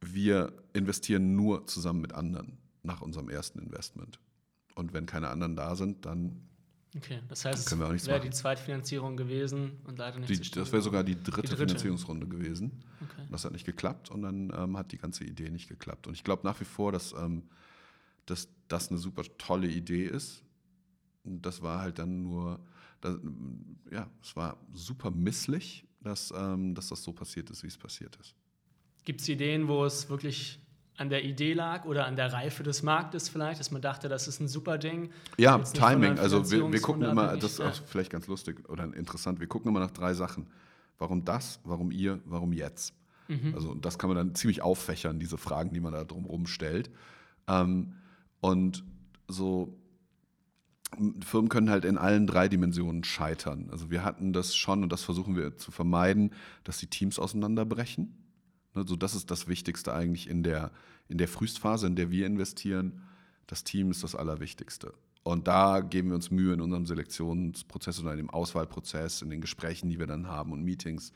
Speaker 2: wir investieren nur zusammen mit anderen nach unserem ersten Investment. Und wenn keine anderen da sind, dann
Speaker 1: Okay, das heißt,
Speaker 2: Können wir auch nichts
Speaker 1: wäre
Speaker 2: machen.
Speaker 1: die Zweitfinanzierung gewesen und leider nicht
Speaker 2: die, das wäre sogar die dritte,
Speaker 1: Die dritte.
Speaker 2: Finanzierungsrunde gewesen.
Speaker 1: Okay.
Speaker 2: Das hat nicht geklappt und dann ähm, hat die ganze Idee nicht geklappt. Und ich glaube nach wie vor, dass, ähm, dass das eine super tolle Idee ist. Und das war halt dann nur, das, ja, es war super misslich, dass, ähm, dass das so passiert ist, wie es passiert ist.
Speaker 1: Gibt es Ideen, wo es wirklich an der Idee lag oder an der Reife des Marktes vielleicht, dass man dachte, das ist ein super Ding?
Speaker 2: Ja, Timing. Also wir, wir gucken immer, das ist
Speaker 1: ja.
Speaker 2: auch vielleicht ganz lustig oder interessant, wir gucken immer nach drei Sachen. Warum das, warum ihr, warum jetzt?
Speaker 1: Mhm.
Speaker 2: Also das kann man dann ziemlich auffächern, diese Fragen, die man da drumherum stellt. Ähm, und so Firmen können halt in allen drei Dimensionen scheitern. Also wir hatten das schon und das versuchen wir zu vermeiden, dass die Teams auseinanderbrechen. Also das ist das Wichtigste eigentlich in der, in der Frühstphase, in der wir investieren. Das Team ist das Allerwichtigste. Und da geben wir uns Mühe in unserem Selektionsprozess oder in dem Auswahlprozess, in den Gesprächen, die wir dann haben und Meetings,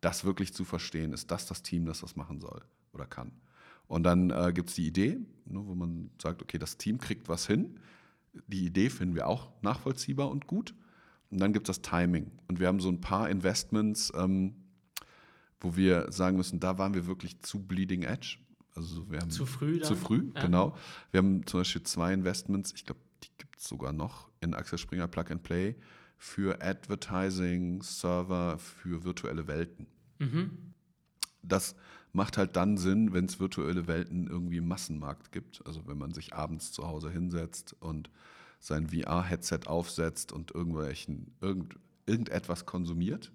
Speaker 2: das wirklich zu verstehen. Ist das das Team, das das machen soll oder kann? Und dann äh, gibt es die Idee, ne, wo man sagt, okay, das Team kriegt was hin. Die Idee finden wir auch nachvollziehbar und gut. Und dann gibt es das Timing. Und wir haben so ein paar Investments, ähm, wo wir sagen müssen, da waren wir wirklich zu bleeding edge. Also wir haben
Speaker 1: Zu früh dann?
Speaker 2: Zu früh,
Speaker 1: Ja.
Speaker 2: genau. Wir haben zum Beispiel zwei Investments, ich glaube, die gibt es sogar noch in Axel Springer Plug and Play für Advertising, Server, für virtuelle Welten.
Speaker 1: Mhm.
Speaker 2: Das macht halt dann Sinn, wenn es virtuelle Welten irgendwie im Massenmarkt gibt. Also wenn man sich abends zu Hause hinsetzt und sein VR-Headset aufsetzt und irgendwelchen, irgend, irgendetwas konsumiert.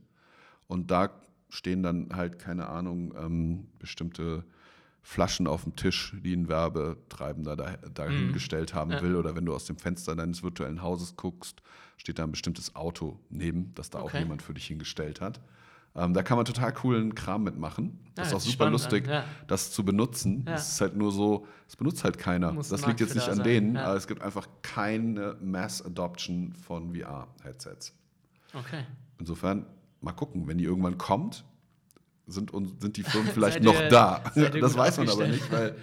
Speaker 2: Und da stehen dann halt, keine Ahnung, ähm, bestimmte Flaschen auf dem Tisch, die ein Werbetreibender da, dahingestellt haben
Speaker 1: Mhm. Ja.
Speaker 2: will. Oder wenn du aus dem Fenster deines virtuellen Hauses guckst, steht da ein bestimmtes Auto neben, das da auch
Speaker 1: Okay.
Speaker 2: jemand für dich hingestellt hat. Ähm, da kann man total coolen Kram mitmachen. Das
Speaker 1: Ja,
Speaker 2: ist auch
Speaker 1: hört sich
Speaker 2: super
Speaker 1: spannend
Speaker 2: lustig,
Speaker 1: ja.
Speaker 2: das zu benutzen.
Speaker 1: Ja.
Speaker 2: Es ist halt nur so, es benutzt halt keiner.
Speaker 1: Muss
Speaker 2: das liegt jetzt nicht an denen,
Speaker 1: sein, ja.
Speaker 2: aber es gibt einfach keine Mass Adoption von VR-Headsets.
Speaker 1: Okay.
Speaker 2: Insofern, mal gucken, wenn die irgendwann kommt, sind, sind die Firmen vielleicht noch
Speaker 1: ihr-
Speaker 2: da. Das weiß man aber nicht, weil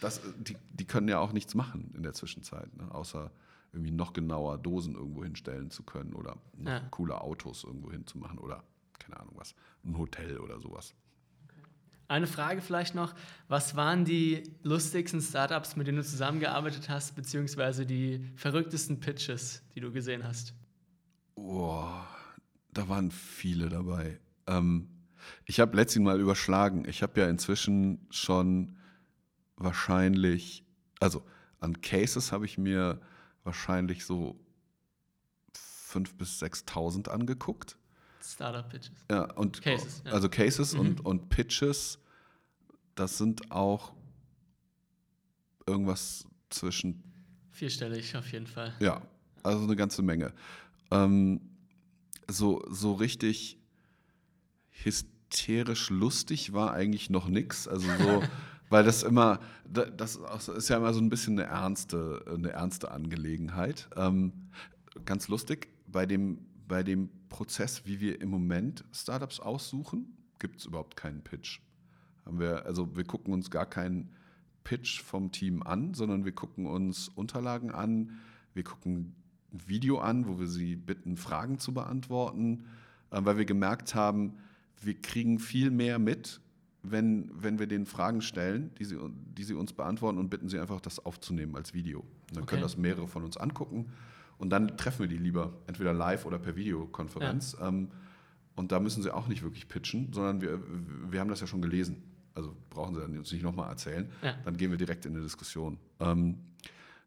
Speaker 2: das, die, die können ja auch nichts machen in der Zwischenzeit, ne? außer irgendwie noch genauer Dosen irgendwo hinstellen zu können oder noch
Speaker 1: Ja.
Speaker 2: coole Autos irgendwo hinzumachen oder keine Ahnung was, ein Hotel oder sowas.
Speaker 1: Eine Frage vielleicht noch. Was waren die lustigsten Startups, mit denen du zusammengearbeitet hast, beziehungsweise die verrücktesten Pitches, die du gesehen hast?
Speaker 2: Boah, da waren viele dabei. Ähm, ich habe letztens mal überschlagen. Ich habe ja inzwischen schon wahrscheinlich, also an Cases habe ich mir wahrscheinlich so 5.000 bis 6.000 angeguckt.
Speaker 1: Startup-Pitches.
Speaker 2: Ja, und
Speaker 1: Cases, ja.
Speaker 2: also Cases
Speaker 1: Mhm.
Speaker 2: und, und Pitches, das sind auch irgendwas zwischen
Speaker 1: Vierstellig auf jeden Fall.
Speaker 2: Ja, also eine ganze Menge. Ähm, so, so richtig hysterisch lustig war eigentlich noch nix. Also so, weil das immer, da- das ist ja immer so ein bisschen eine ernste, eine ernste Angelegenheit. Ähm, ganz lustig, bei dem, bei dem Prozess, wie wir im Moment Startups aussuchen, gibt es überhaupt keinen Pitch. Haben wir, also wir gucken uns gar keinen Pitch vom Team an, sondern wir gucken uns Unterlagen an, wir gucken ein Video an, wo wir sie bitten, Fragen zu beantworten, äh, weil wir gemerkt haben, wir kriegen viel mehr mit, wenn, wenn wir denen Fragen stellen, die sie, die sie uns beantworten und bitten sie einfach, das aufzunehmen als Video. Und dann können
Speaker 1: Okay.
Speaker 2: das mehrere von uns angucken und dann treffen wir die lieber, entweder live oder per Videokonferenz. Ähm, und da müssen sie auch nicht wirklich pitchen, sondern wir, wir haben das ja schon gelesen. Also brauchen sie uns nicht nochmal erzählen.
Speaker 1: Ja.
Speaker 2: Dann gehen wir direkt in eine Diskussion.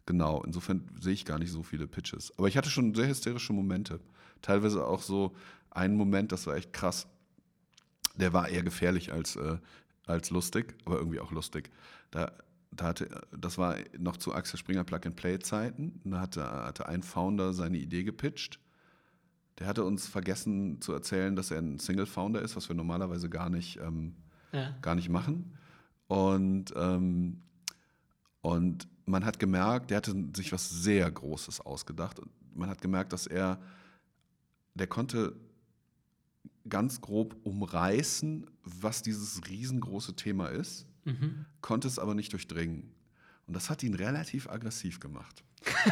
Speaker 2: Genau, insofern sehe ich gar nicht so viele Pitches. Aber ich hatte schon sehr hysterische Momente. Teilweise auch so einen Moment, das war echt krass. Der war eher gefährlich als, äh, als lustig, aber irgendwie auch lustig. Da, da hatte, das war noch zu Axel Springer Plug-and-Play-Zeiten. Da hatte, hatte ein Founder seine Idee gepitcht. Der hatte uns vergessen zu erzählen, dass er ein Single-Founder ist, was wir normalerweise gar nicht, ähm,
Speaker 1: Ja.
Speaker 2: gar nicht machen. Und, ähm, und man hat gemerkt, der hatte sich was sehr Großes ausgedacht. Und man hat gemerkt, dass er, der konnte ganz grob umreißen, was dieses riesengroße Thema ist,
Speaker 1: Mhm.
Speaker 2: konnte es aber nicht durchdringen. Und das hat ihn relativ aggressiv gemacht.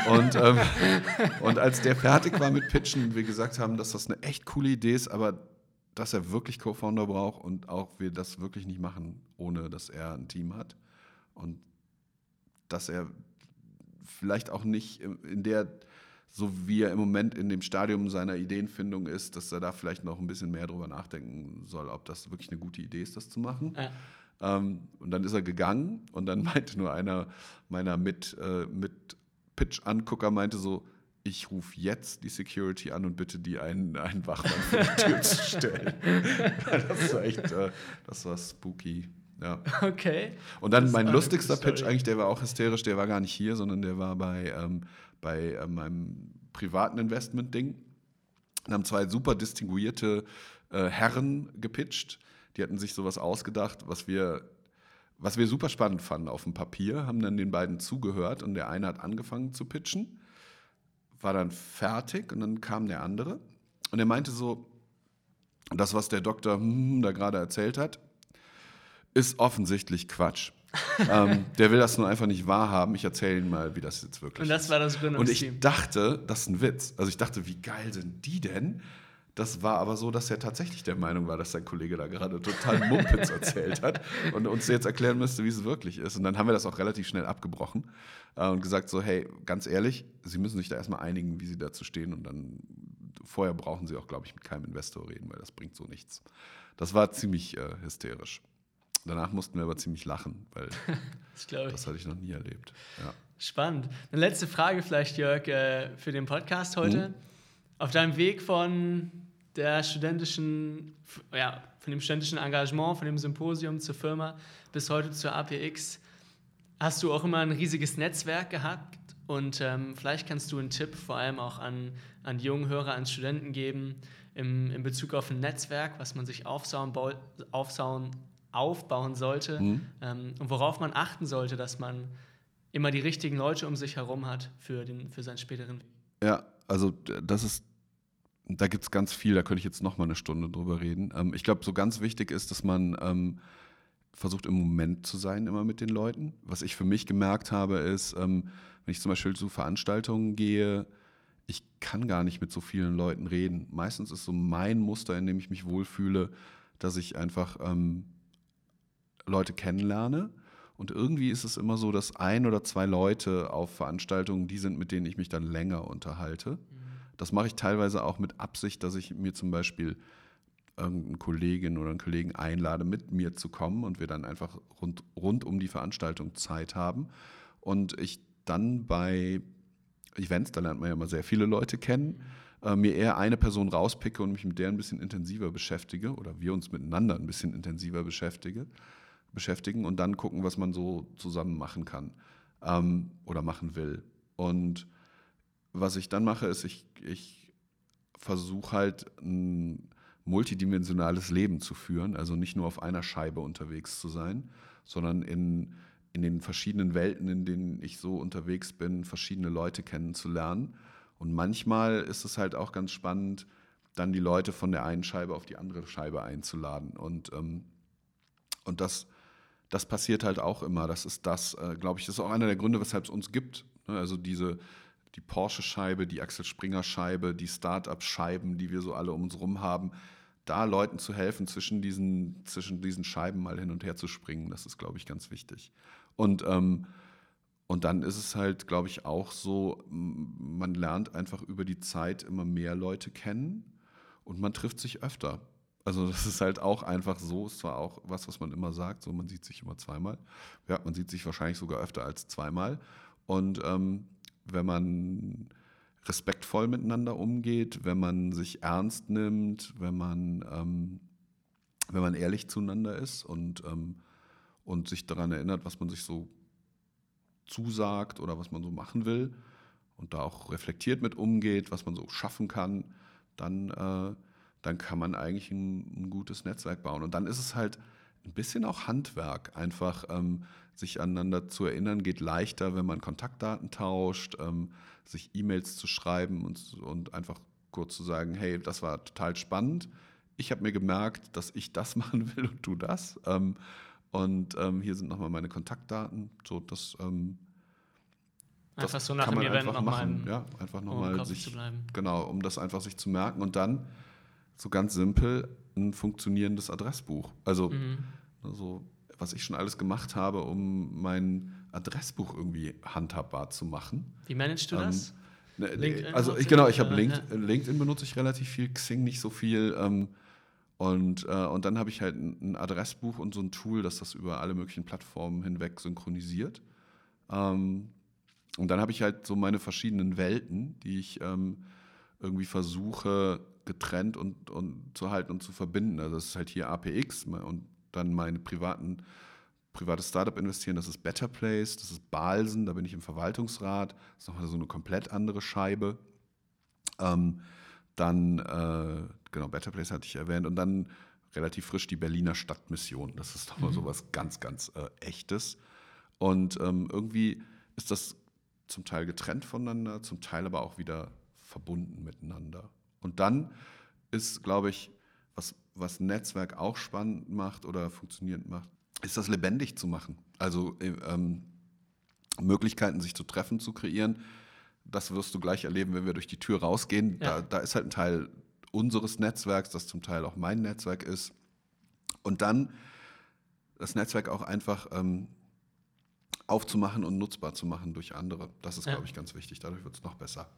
Speaker 2: Und, ähm, und als der fertig war mit Pitchen, und wir gesagt haben, dass das eine echt coole Idee ist, aber dass er wirklich Co-Founder braucht und auch wir das wirklich nicht machen, ohne dass er ein Team hat. Und dass er vielleicht auch nicht in der, so wie er im Moment in dem Stadium seiner Ideenfindung ist, dass er da vielleicht noch ein bisschen mehr drüber nachdenken soll, ob das wirklich eine gute Idee ist, das zu machen.
Speaker 1: Ja.
Speaker 2: Ähm, und dann ist er gegangen und dann meinte nur einer meiner mit, äh, mit Pitch-Angucker meinte so, ich rufe jetzt die Security an und bitte die einen, einen Wachmann vor die Tür zu stellen. das war echt, äh, das war spooky. Ja.
Speaker 1: Okay.
Speaker 2: Und dann
Speaker 1: Das
Speaker 2: mein lustigster Pitch eigentlich, der war auch hysterisch, der war gar nicht hier, sondern der war bei, ähm, bei äh, meinem privaten Investment-Ding. Da haben zwei super distinguierte äh, Herren gepitcht. Die hatten sich sowas ausgedacht, was wir, was wir super spannend fanden auf dem Papier, haben dann den beiden zugehört und der eine hat angefangen zu pitchen, war dann fertig und dann kam der andere und er meinte so, das, was der Doktor hm, da gerade erzählt hat, ist offensichtlich Quatsch. ähm, der will das nur einfach nicht wahrhaben. Ich erzähle Ihnen mal, wie das jetzt wirklich
Speaker 1: Und das
Speaker 2: ist.
Speaker 1: war das
Speaker 2: Und
Speaker 1: Gründungsteam.
Speaker 2: ich dachte, das ist ein Witz. Also ich dachte, wie geil sind die denn? Das war aber so, dass er tatsächlich der Meinung war, dass sein Kollege da gerade total Mumpitz erzählt hat und uns jetzt erklären müsste, wie es wirklich ist. Und dann haben wir das auch relativ schnell abgebrochen äh, und gesagt so, hey, ganz ehrlich, Sie müssen sich da erstmal einigen, wie Sie dazu stehen und dann vorher brauchen Sie auch, glaube ich, mit keinem Investor reden, weil das bringt so nichts. Das war ziemlich äh, hysterisch. Danach mussten wir aber ziemlich lachen, weil
Speaker 1: Das
Speaker 2: das hatte ich noch nie erlebt. Ja.
Speaker 1: Spannend. Eine letzte Frage vielleicht, Jörg, äh, für den Podcast heute.
Speaker 2: Mhm.
Speaker 1: Auf deinem Weg von der studentischen, ja, von dem studentischen Engagement, von dem Symposium zur Firma bis heute zur APX, hast du auch immer ein riesiges Netzwerk gehabt und ähm, vielleicht kannst du einen Tipp vor allem auch an, an die jungen Hörer, an Studenten geben im, in Bezug auf ein Netzwerk, was man sich aufsauen, aufsauen, aufbauen sollte
Speaker 2: Mhm.
Speaker 1: ähm, und worauf man achten sollte, dass man immer die richtigen Leute um sich herum hat für, den, für seinen späteren Weg.
Speaker 2: Ja, also das ist, da gibt es ganz viel, da könnte ich jetzt noch mal eine Stunde drüber reden. Ähm, ich glaube, so ganz wichtig ist, dass man ähm, versucht im Moment zu sein, immer mit den Leuten. Was ich für mich gemerkt habe, ist, ähm, wenn ich zum Beispiel zu Veranstaltungen gehe, ich kann gar nicht mit so vielen Leuten reden. Meistens ist so mein Muster, in dem ich mich wohlfühle, dass ich einfach ähm, Leute kennenlerne. Und irgendwie ist es immer so, dass ein oder zwei Leute auf Veranstaltungen die sind, mit denen ich mich dann länger unterhalte. Mhm. Das mache ich teilweise auch mit Absicht, dass ich mir zum Beispiel irgendeine Kollegin oder einen Kollegen einlade, mit mir zu kommen und wir dann einfach rund, rund um die Veranstaltung Zeit haben. Und ich dann bei Events, da lernt man ja immer sehr viele Leute kennen, äh, mir eher eine Person rauspicke und mich mit der ein bisschen intensiver beschäftige oder wir uns miteinander ein bisschen intensiver beschäftige, beschäftigen und dann gucken, was man so zusammen machen kann ähm, oder machen will. Und was ich dann mache, ist, ich, ich versuche halt ein multidimensionales Leben zu führen, also nicht nur auf einer Scheibe unterwegs zu sein, sondern in, in den verschiedenen Welten, in denen ich so unterwegs bin, verschiedene Leute kennenzulernen. Und manchmal ist es halt auch ganz spannend, dann die Leute von der einen Scheibe auf die andere Scheibe einzuladen. Und, ähm, und das, das passiert halt auch immer. Das ist das, äh, glaube ich, das ist auch einer der Gründe, weshalb es uns gibt. Ne? Also diese, die Porsche-Scheibe, die Axel Springer-Scheibe, die Start-up-Scheiben, die wir so alle um uns rum haben, da Leuten zu helfen, zwischen diesen, zwischen diesen Scheiben mal hin und her zu springen, das ist, glaube ich, ganz wichtig. Und, ähm, und dann ist es halt, glaube ich, auch so, man lernt einfach über die Zeit immer mehr Leute kennen und man trifft sich öfter. Also das ist halt auch einfach so, ist zwar auch was, was man immer sagt, so man sieht sich immer zweimal. Ja, man sieht sich wahrscheinlich sogar öfter als zweimal. Und ähm, wenn man respektvoll miteinander umgeht, wenn man sich ernst nimmt, wenn man, ähm, wenn man ehrlich zueinander ist und, ähm, und sich daran erinnert, was man sich so zusagt oder was man so machen will und da auch reflektiert mit umgeht, was man so schaffen kann, dann, äh, dann kann man eigentlich ein, ein, gutes Netzwerk bauen. Und dann ist es halt ein bisschen auch Handwerk, einfach ähm, sich aneinander zu erinnern, geht leichter, wenn man Kontaktdaten tauscht, ähm, sich E-Mails zu schreiben und, und einfach kurz zu sagen, hey, das war total spannend. Ich habe mir gemerkt, dass ich das machen will und du das. Ähm, und ähm, hier sind nochmal meine Kontaktdaten. So, das, ähm,
Speaker 1: einfach so nach dem Event nochmal
Speaker 2: ja, einfach nochmal um sich, genau, um das einfach sich zu merken und dann so ganz simpel ein funktionierendes Adressbuch. Also mhm. so was ich schon alles gemacht habe, um mein Adressbuch irgendwie handhabbar zu machen.
Speaker 1: Wie managst du ähm, das?
Speaker 2: Ne, LinkedIn also ich, genau, ich habe LinkedIn, LinkedIn benutze ich relativ viel, Xing nicht so viel. Ähm, und, äh, und dann habe ich halt ein, ein, Adressbuch und so ein Tool, das das über alle möglichen Plattformen hinweg synchronisiert. Ähm, und dann habe ich halt so meine verschiedenen Welten, die ich ähm, irgendwie versuche getrennt und, und zu halten und zu verbinden. Also das ist halt hier APX und dann meine privaten privates Startup investieren, das ist Better Place, das ist Balsen, da bin ich im Verwaltungsrat, das ist nochmal so eine komplett andere Scheibe. Ähm, dann, äh, genau, Better Place hatte ich erwähnt und dann relativ frisch die Berliner Stadtmission. Das ist nochmal mhm. so was ganz, ganz äh, Echtes. Und ähm, irgendwie ist das zum Teil getrennt voneinander, zum Teil aber auch wieder verbunden miteinander. Und dann ist, glaube ich, was, was Netzwerk auch spannend macht oder funktionierend macht, ist das lebendig zu machen. Also äh, ähm, Möglichkeiten, sich zu treffen, zu kreieren. Das wirst du gleich erleben, wenn wir durch die Tür rausgehen. Ja. Da, da ist halt ein Teil unseres Netzwerks, das zum Teil auch mein Netzwerk ist. Und dann das Netzwerk auch einfach ähm, aufzumachen und nutzbar zu machen durch andere. Das ist, ja. glaube ich, ganz wichtig. Dadurch wird es noch besser.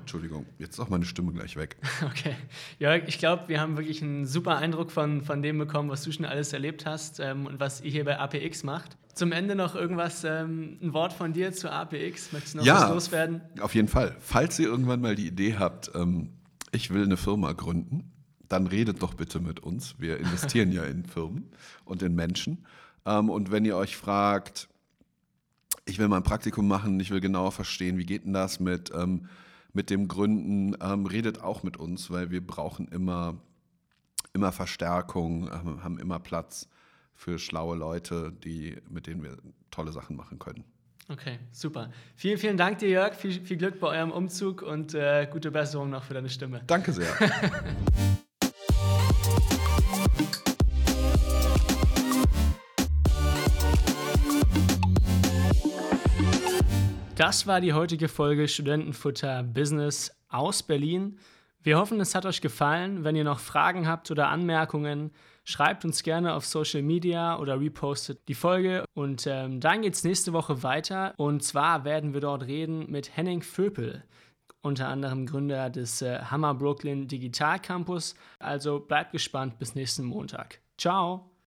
Speaker 2: Entschuldigung, jetzt ist auch meine Stimme gleich weg.
Speaker 1: Okay. Jörg, ich glaube, wir haben wirklich einen super Eindruck von, von dem bekommen, was du schon alles erlebt hast ähm, und was ihr hier bei APX macht. Zum Ende noch irgendwas, ähm, ein Wort von dir zu APX? Möchtest du noch
Speaker 2: ja,
Speaker 1: was loswerden?
Speaker 2: Auf jeden Fall. Falls ihr irgendwann mal die Idee habt, ähm, ich will eine Firma gründen, dann redet doch bitte mit uns. Wir investieren ja in Firmen und in Menschen. Ähm, und wenn ihr euch fragt, ich will mal ein Praktikum machen, ich will genauer verstehen, wie geht denn das mit, ähm, mit dem Gründen, ähm, redet auch mit uns, weil wir brauchen immer, immer Verstärkung, ähm, haben immer Platz für schlaue Leute, die, mit denen wir tolle Sachen machen können.
Speaker 1: Okay, super. Vielen, vielen Dank dir, Jörg. Viel, viel Glück bei eurem Umzug und äh, gute Besserung noch für deine Stimme.
Speaker 2: Danke sehr.
Speaker 1: Das war die heutige Folge Studentenfutter Business aus Berlin. Wir hoffen, es hat euch gefallen. Wenn ihr noch Fragen habt oder Anmerkungen, schreibt uns gerne auf Social Media oder repostet die Folge. Und ähm, dann geht es nächste Woche weiter. Und zwar werden wir dort reden mit Henning Vöpel, unter anderem Gründer des äh, Hammer Brooklyn Digital Campus. Also bleibt gespannt bis nächsten Montag. Ciao!